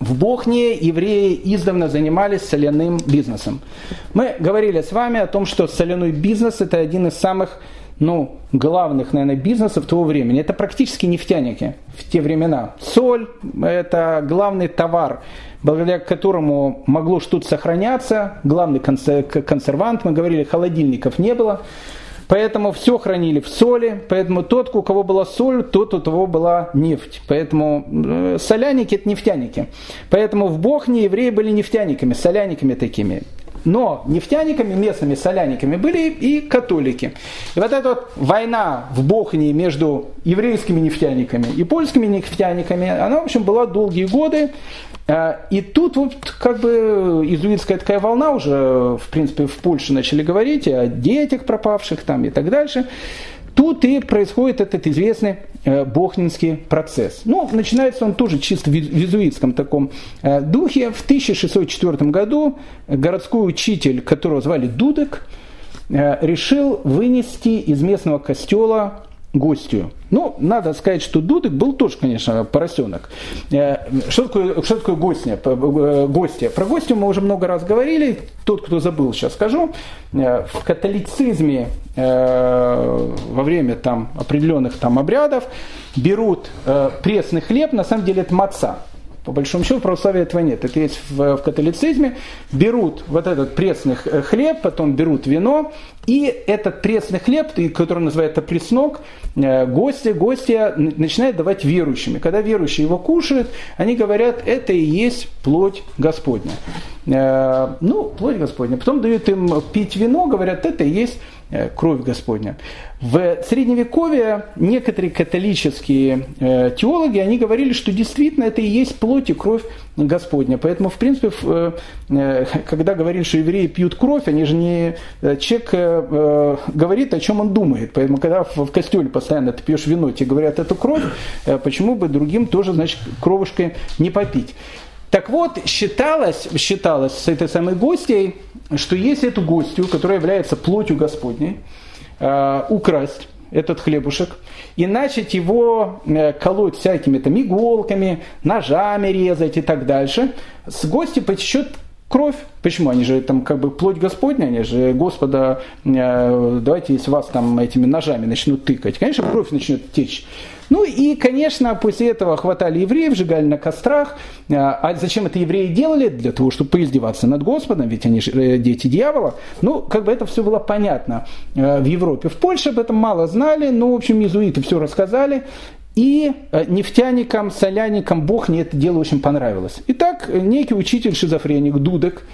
В Бохнии евреи издавна занимались соляным бизнесом. Мы говорили с вами о том, что соляной бизнес это один из самых ну, главных, наверное, бизнесов того времени. Это практически нефтяники в те времена. Соль – это главный товар, благодаря которому могло что-то сохраняться. Главный консервант, мы говорили, холодильников не было. Поэтому все хранили в соли, поэтому тот, у кого была соль, тот, у того была нефть. Поэтому э, соляники – это нефтяники. Поэтому в Бохне евреи были нефтяниками, соляниками такими. Но нефтяниками, местными соляниками были и католики. И вот эта вот война в Бохнии между еврейскими нефтяниками и польскими нефтяниками, она, в общем, была долгие годы. А, и тут вот как бы изуитская такая волна уже, в принципе, в Польше начали говорить о детях пропавших там и так дальше. Тут и происходит этот известный э, бохнинский процесс. Ну, начинается он тоже чисто в визуитском таком э, духе. В 1604 году городской учитель, которого звали Дудек, э, решил вынести из местного костела гостью. Ну, надо сказать, что Дудик был тоже, конечно, поросенок. Э, что такое, что такое гостья? Э, гостья? Про гостью мы уже много раз говорили. Тот, кто забыл, сейчас скажу. Э, в католицизме во время там, определенных там, обрядов берут пресный хлеб, на самом деле это маца. По большому счету в православии этого нет. Это есть в католицизме. Берут вот этот пресный хлеб, потом берут вино, и этот пресный хлеб, который называется преснок, э, гости, гости начинают давать верующим. И когда верующие его кушают, они говорят, это и есть плоть Господня. Э, ну, плоть Господня. Потом дают им пить вино, говорят, это и есть Э, кровь Господня. В Средневековье некоторые католические теологи, они говорили, что действительно это и есть плоть и кровь Господня. Поэтому, в принципе, э, когда говорили, что евреи пьют кровь, они же не... Человек говорит, о чем он думает. Поэтому, когда в костеле постоянно ты пьешь вино, тебе говорят, это кровь, почему бы другим тоже, значит, кровушкой не попить. Так вот, считалось, считалось с этой самой гостьей, что если эту гостью, которая является плотью Господней, э, украсть этот хлебушек и начать его э, колоть всякими там иголками, ножами резать и так дальше, с гости потечет кровь. Почему? Они же там как бы плоть Господня, они же Господа, э, давайте если вас там этими ножами начнут тыкать, конечно, кровь начнет течь. Ну и, конечно, после этого хватали евреев, сжигали на кострах. А, а зачем это евреи делали? Для того, чтобы поиздеваться над Господом, ведь они же э, дети дьявола. Ну, как бы это все было понятно э, в Европе. В Польше об этом мало знали, но, в общем, иезуиты все рассказали. И э, нефтяникам, соляникам Бог не это дело очень понравилось. Итак, некий учитель-шизофреник Дудек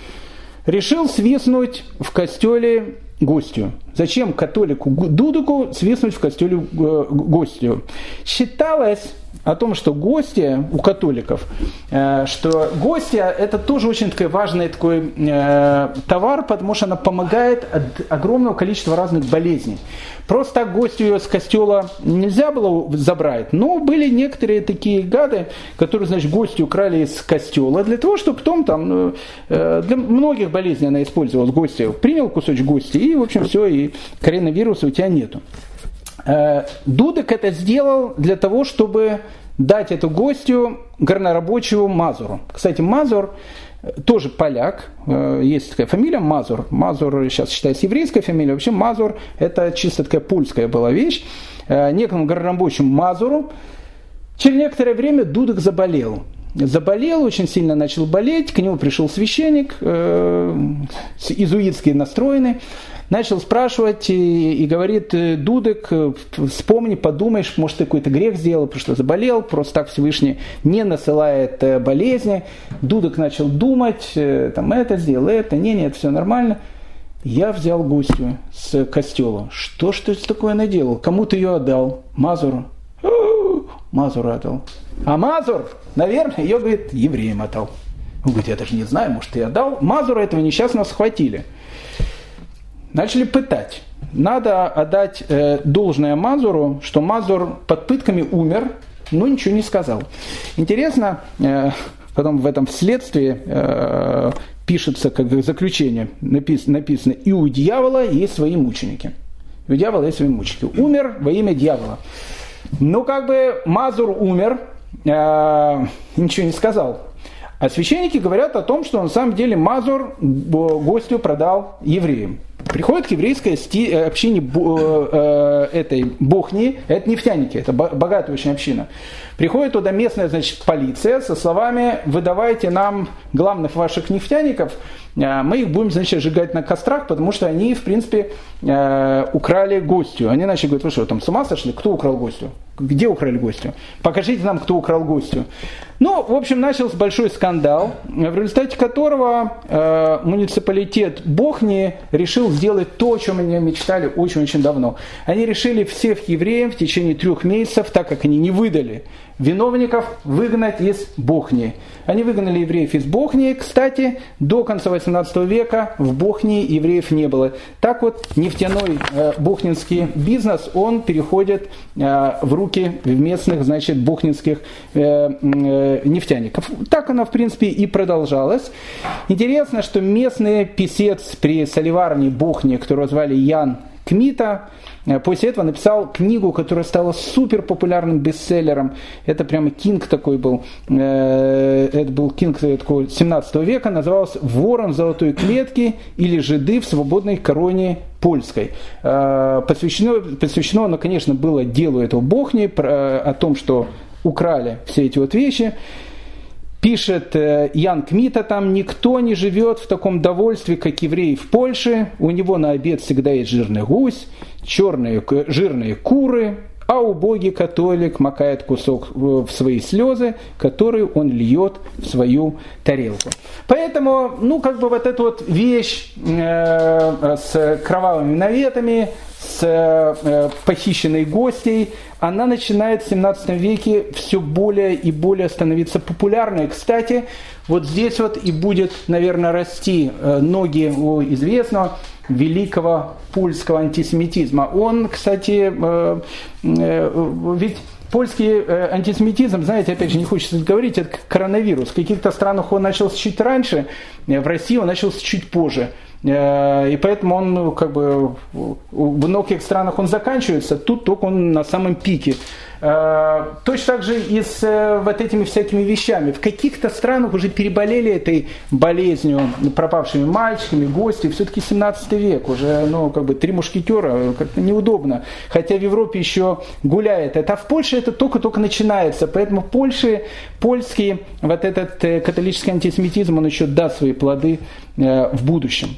решил свистнуть в костеле гостю. Зачем католику Дудуку свистнуть в костеле э, гостю? Считалось о том, что гости у католиков, э, что гостья это тоже очень такой важный такой э, товар, потому что она помогает от огромного количества разных болезней. Просто так гостью с костела нельзя было забрать, но были некоторые такие гады, которые, значит, гостью украли из костела для того, чтобы потом там, для многих болезней она использовалась, гостью. Принял кусочек гости и, в общем, все, и коронавируса у тебя нету. Э, Дудек это сделал для того, чтобы дать эту гостью горнорабочему Мазуру. Кстати, Мазур тоже поляк, э, есть такая фамилия Мазур. Мазур сейчас считается еврейской фамилией, вообще Мазур это чисто такая польская была вещь. Э, некому горнорабочему Мазуру через некоторое время Дудок заболел. Заболел, очень сильно начал болеть, к нему пришел священник, э, изуитский настроенный, начал спрашивать и, и говорит, «Э, Дудек, э, вспомни, подумаешь, может, ты какой-то грех сделал, потому что заболел, просто так Всевышний не насылает э, болезни. Дудек начал думать, там это сделал, это, не, нет, все нормально. Я взял гостью с костела. Что ж ты такое наделал? Кому ты ее отдал? Мазуру. Мазуру отдал. А Мазур, наверное, ее, говорит, евреям отдал. Он говорит, я даже не знаю, может, ты отдал. Мазура этого несчастного схватили начали пытать. Надо отдать э, должное Мазуру, что Мазур под пытками умер, но ничего не сказал. Интересно, э, потом в этом следствии э, пишется как заключение, написано, написано, и у дьявола есть свои мученики. И у дьявола есть свои мученики. Умер во имя дьявола. Ну, как бы Мазур умер, э, ничего не сказал. А священники говорят о том, что на самом деле Мазур гостю продал евреям. Приходит к еврейской э, общине э, э, этой Бохни, это нефтяники, это богатая очень община. Приходит туда местная значит, полиция со словами «выдавайте нам главных ваших нефтяников, мы их будем значит, сжигать на кострах, потому что они, в принципе, украли гостю». Они начали говорить, вы что, там с ума сошли? Кто украл гостю? Где украли гостю? Покажите нам, кто украл гостю. Ну, в общем, начался большой скандал, в результате которого э, муниципалитет Бохни решил сделать то, о чем они мечтали очень-очень давно. Они решили всех евреев в течение трех месяцев, так как они не выдали виновников, выгнать из Бохни. Они выгнали евреев из Бохни. Кстати, до конца 18 века в Бохнии евреев не было. Так вот, нефтяной э, бохнинский бизнес, он переходит э, в руки местных, значит, бохнинских э, э, нефтяников. Так оно, в принципе, и продолжалось. Интересно, что местный писец при соливарне Бохни, которого звали Ян Кмита, после этого написал книгу, которая стала супер популярным бестселлером. Это прямо Кинг такой был. Э, это был Кинг такого 17 века. Назывался «Ворон золотой клетки» или «Жиды в свободной короне польской». Э, посвящено, посвящено оно, конечно, было делу этого Бохни, о том, что украли все эти вот вещи. Пишет э, Ян Кмита там, никто не живет в таком довольстве, как евреи в Польше. У него на обед всегда есть жирный гусь, черные жирные куры, а убогий католик макает кусок в свои слезы, которые он льет в свою тарелку. Поэтому, ну, как бы вот эта вот вещь э, с кровавыми наветами, с э, похищенной гостей, она начинает в 17 веке все более и более становиться популярной. Кстати, вот здесь вот и будет, наверное, расти э, ноги у известного великого польского антисемитизма. Он, кстати, э, э, ведь польский антисемитизм, знаете, опять же, не хочется говорить, это коронавирус. В каких-то странах он начался чуть раньше, в России он начался чуть позже. Э, и поэтому он ну, как бы в многих странах он заканчивается, тут только он на самом пике. Э, точно так же и с э, вот этими всякими вещами. В каких-то странах уже переболели этой болезнью, пропавшими мальчиками, гости. Все-таки 17 век, уже ну, как бы три мушкетера, как-то неудобно. Хотя в Европе еще гуляет это. А в Польше это только-только начинается. Поэтому Польше, польский вот этот католический антисемитизм, он еще даст свои плоды в будущем.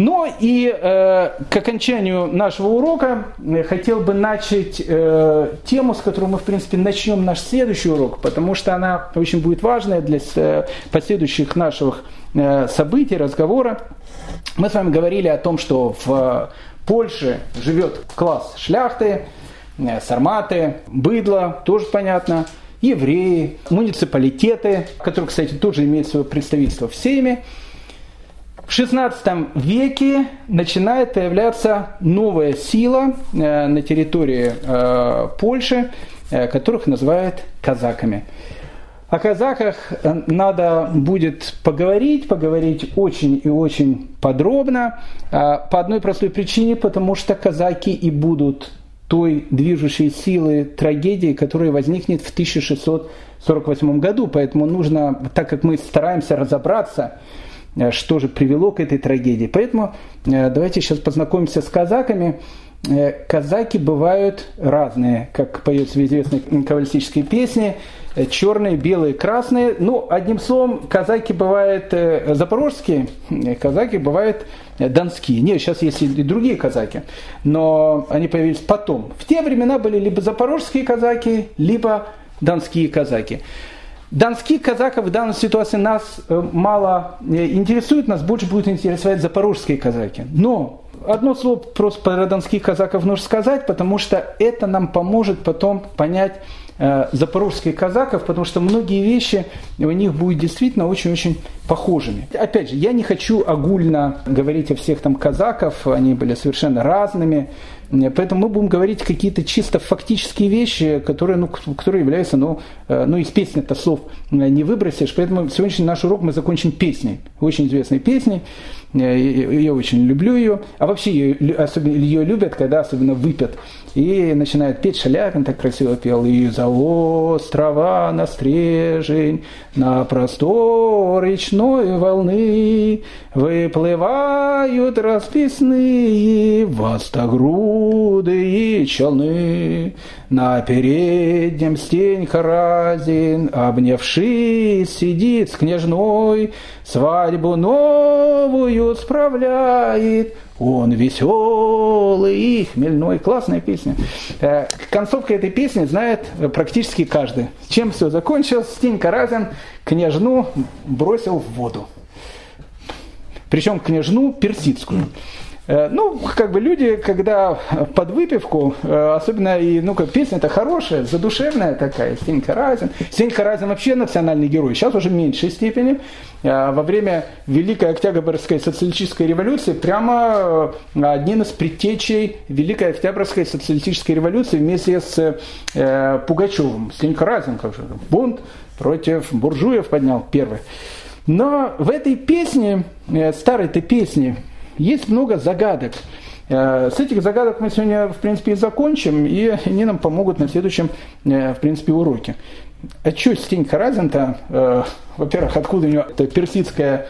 Но и э, к окончанию нашего урока э, хотел бы начать э, тему, с которой мы, в принципе, начнем наш следующий урок, потому что она очень будет важная для э, последующих наших э, событий, разговора. Мы с вами говорили о том, что в Польше живет класс шляхты, э, сарматы, быдло, тоже понятно, евреи, муниципалитеты, которые, кстати, тоже имеют свое представительство в Сейме. В XVI веке начинает появляться новая сила э, на территории э, Польши, э, которых называют казаками. О казаках надо будет поговорить, поговорить очень и очень подробно, по одной простой причине, потому что казаки и будут той движущей силы трагедии, которая возникнет в 1648 году. Поэтому нужно, так как мы стараемся разобраться, что же привело к этой трагедии. Поэтому э, давайте сейчас познакомимся с казаками. Э, казаки бывают разные, как поется в известной кавалистической песне. Э, черные, белые, красные. Ну, одним словом, казаки бывают э, запорожские, казаки бывают донские. Нет, сейчас есть и другие казаки, но они появились потом. В те времена были либо запорожские казаки, либо донские казаки. Донских казаков в данной ситуации нас мало интересует, нас больше будут интересовать запорожские казаки. Но одно слово просто про донских казаков нужно сказать, потому что это нам поможет потом понять э, запорожских казаков, потому что многие вещи у них будут действительно очень-очень похожими. Опять же, я не хочу огульно говорить о всех там казаков, они были совершенно разными, Поэтому мы будем говорить какие-то чисто фактические вещи, которые, ну, которые являются, ну, э, ну из песни-то слов не выбросишь. Поэтому сегодняшний наш урок мы закончим песней, очень известной песней. Э, я очень люблю ее. А вообще ее, особенно, ее любят, когда особенно выпят. И начинает петь Шаляпин, так красиво пел. И за острова на стрежень, на простор речной волны выплывают расписные востогрудые челны. На переднем стенька разин, обнявшись, сидит с княжной, свадьбу новую справляет, он веселый и хмельной. Классная песня. Э, концовка этой песни знает практически каждый. Чем все закончилось? Стенька Разин княжну бросил в воду. Причем княжну персидскую. Э, ну, как бы люди, когда под выпивку, э, особенно и, ну, как песня-то хорошая, задушевная такая, Стенька Разин. Стенька Разин вообще национальный герой, сейчас уже в меньшей степени. Э, во время Великой Октябрьской социалистической революции прямо одним из предтечей Великой Октябрьской социалистической революции вместе с э, Пугачевым. Стенька Разин, как же, бунт против буржуев поднял первый. Но в этой песне, старой-то песне, есть много загадок. Э, с этих загадок мы сегодня, в принципе, и закончим, и они нам помогут на следующем, э, в принципе, уроке. А что Стенька Разин-то, э, во-первых, откуда у него персидская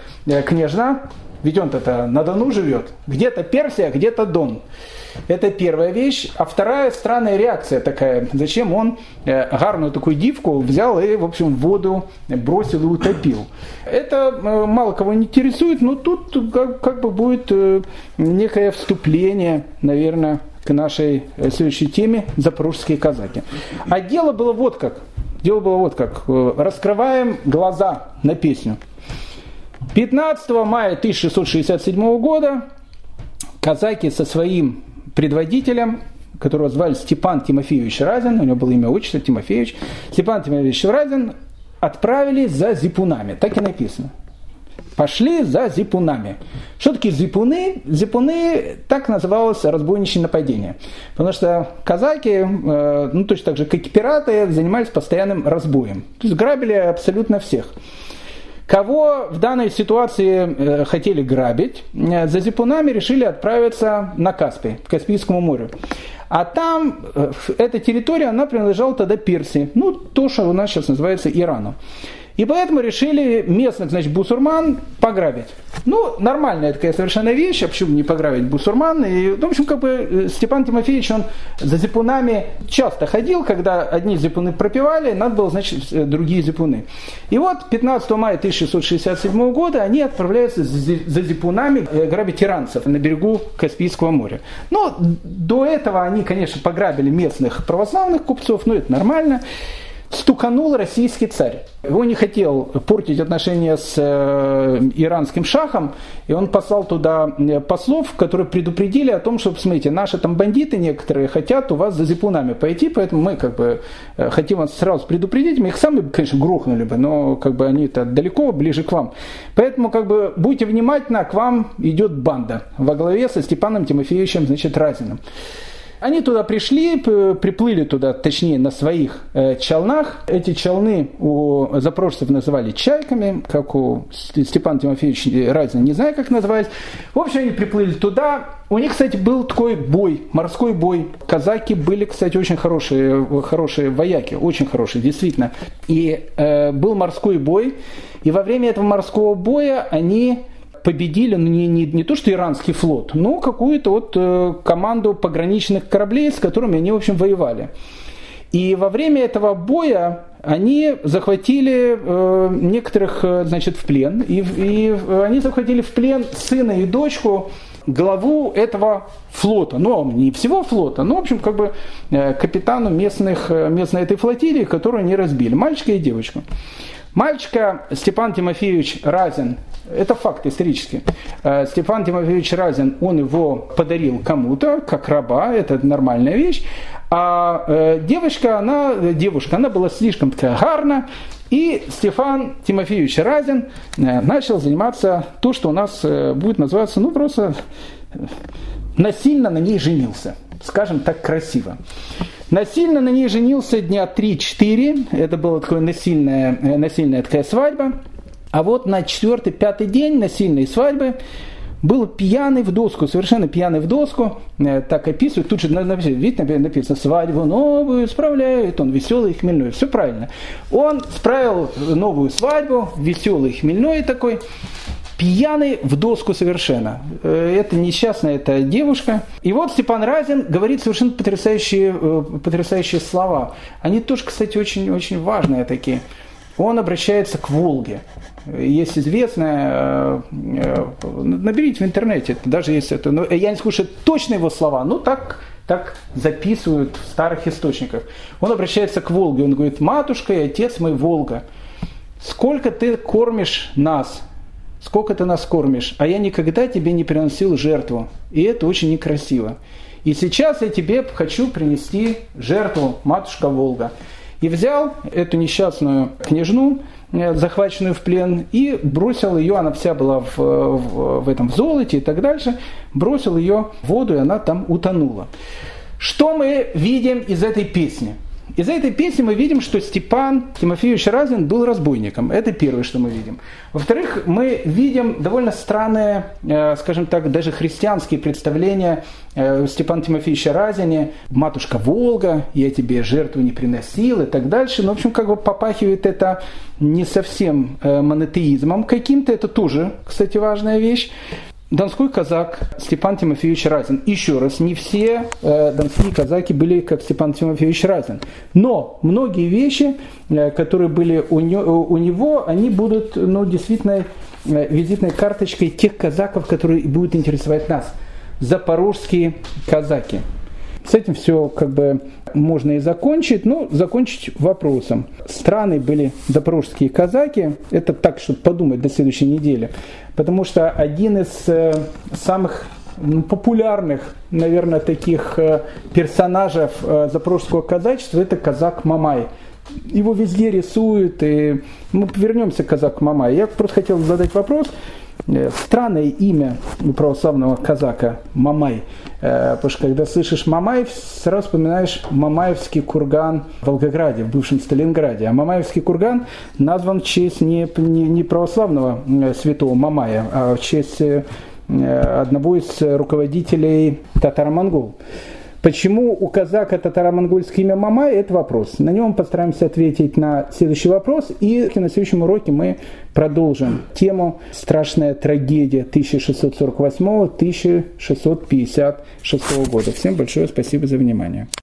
княжна, ведь он-то на Дону живет, где-то Персия, где-то Дон. Это первая вещь. А вторая странная реакция такая. Зачем он э, гарную такую дивку взял и, в общем, воду бросил и утопил. Это э, мало кого не интересует, но тут как, как бы будет э, некое вступление, наверное, к нашей следующей теме «Запорожские казаки». А дело было вот как. Дело было вот как. Раскрываем глаза на песню. 15 мая 1667 года казаки со своим предводителем, которого звали Степан Тимофеевич Разин, у него было имя отчество Тимофеевич, Степан Тимофеевич Разин отправились за зипунами, так и написано. Пошли за зипунами. Что такие зипуны? Зипуны так называлось разбойничье нападение. Потому что казаки, э, ну точно так же, как и пираты, занимались постоянным разбоем. То есть грабили абсолютно всех. Кого в данной ситуации э, хотели грабить, э, за зипунами решили отправиться на Каспий, к Каспийскому морю. А там, э, эта территория, она принадлежала тогда Персии, ну, то, что у нас сейчас называется Ираном. И поэтому решили местных, значит, бусурман пограбить. Ну, нормальная такая совершенно вещь, а почему не пограбить бусурман? И, в общем, как бы э, Степан Тимофеевич, он за зипунами часто ходил, когда одни зипуны пропивали, надо было, значит, э, другие зипуны. И вот 15 мая 1667 года они отправляются за зипунами э, грабить иранцев на берегу Каспийского моря. Но до этого они, конечно, пограбили местных православных купцов, но это нормально стуканул российский царь. Его не хотел портить отношения с э, иранским шахом, и он послал туда э, послов, которые предупредили о том, что, смотрите, наши там бандиты некоторые хотят у вас за зипунами пойти, поэтому мы как бы э, хотим вас сразу предупредить, мы их сами, конечно, грохнули бы, но как бы они-то далеко, ближе к вам. Поэтому как бы будьте внимательны, к вам идет банда во главе со Степаном Тимофеевичем, значит, Разиным. Они туда пришли, приплыли туда, точнее, на своих э, челнах. Эти челны у запорожцев называли чайками, как у Степана Тимофеевича Разина, не знаю, как назывались. В общем, они приплыли туда. У них, кстати, был такой бой, морской бой. Казаки были, кстати, очень хорошие, хорошие вояки, очень хорошие, действительно. И э, был морской бой. И во время этого морского боя они победили ну, не, не, не то что иранский флот, но какую-то вот э, команду пограничных кораблей, с которыми они, в общем, воевали. И во время этого боя они захватили э, некоторых, э, значит, в плен. И, и они захватили в плен сына и дочку главу этого флота. Ну, не всего флота, но, в общем, как бы э, капитану местных, э, местной этой флотилии, которую они разбили. Мальчика и девочку. Мальчика Степан Тимофеевич Разин, это факт исторический, э, Степан Тимофеевич Разин, он его подарил кому-то, как раба, это нормальная вещь, а э, девочка, она, девушка, она была слишком такая гарна, и Стефан Тимофеевич Разин э, начал заниматься то, что у нас будет называться, ну просто насильно на ней женился, скажем так красиво. Насильно на ней женился дня 3-4, это была такая насильная, э, насильная такая свадьба. А вот на четвертый, пятый день насильной свадьбы был пьяный в доску, совершенно пьяный в доску, э, так описывают, тут же видите, написано, свадьбу новую справляет, он веселый и хмельной, все правильно. Он справил новую свадьбу, веселый и хмельной такой, пьяный в доску совершенно. Э, это несчастная эта девушка. И вот Степан Разин говорит совершенно потрясающие, э, потрясающие слова. Они тоже, кстати, очень-очень важные такие. Он обращается к Волге. Есть известное, э, наберите в интернете, даже если это, но я не слушаю точно его слова, но так, так записывают в старых источниках. Он обращается к Волге, он говорит, матушка и отец мой Волга, сколько ты кормишь нас, сколько ты нас кормишь, а я никогда тебе не приносил жертву. И это очень некрасиво. И сейчас я тебе хочу принести жертву, матушка Волга. И взял эту несчастную княжну, э, захваченную в плен, и бросил ее, она вся была в, в, в этом в золоте и так дальше, бросил ее в воду, и она там утонула. Что мы видим из этой песни? Из этой песни мы видим, что Степан Тимофеевич Разин был разбойником. Это первое, что мы видим. Во-вторых, мы видим довольно странные, э, скажем так, даже христианские представления э, Степана Тимофеевича Разине. «Матушка Волга, я тебе жертву не приносил» и так дальше. Ну, в общем, как бы попахивает это не совсем э, монотеизмом каким-то. Это тоже, кстати, важная вещь. Донской казак Степан Тимофеевич Разин. Еще раз, не все э, донские казаки были как Степан Тимофеевич Разин. Но многие вещи, э, которые были у, не, у него, они будут ну, действительно э, визитной карточкой тех казаков, которые будут интересовать нас. Запорожские казаки. С этим все как бы можно и закончить, но закончить вопросом. Страны были запорожские казаки, это так, чтобы подумать до следующей недели, потому что один из э, самых ну, популярных, наверное, таких э, персонажей э, запорожского казачества это казак Мамай. Его везде рисуют, и мы вернемся к казаку Мамай. Я просто хотел задать вопрос, странное имя православного казака Мамай. Э, потому что когда слышишь Мамаев, сразу вспоминаешь Мамаевский курган в Волгограде, в бывшем Сталинграде. А Мамаевский курган назван в честь не, не, не православного э, святого Мамая, а в честь одного из руководителей татаро-монгол. Почему у казака татаро-монгольское имя Мамай, это вопрос. На нем постараемся ответить на следующий вопрос. И на следующем уроке мы продолжим тему «Страшная трагедия 1648-1656 года». Всем большое спасибо за внимание.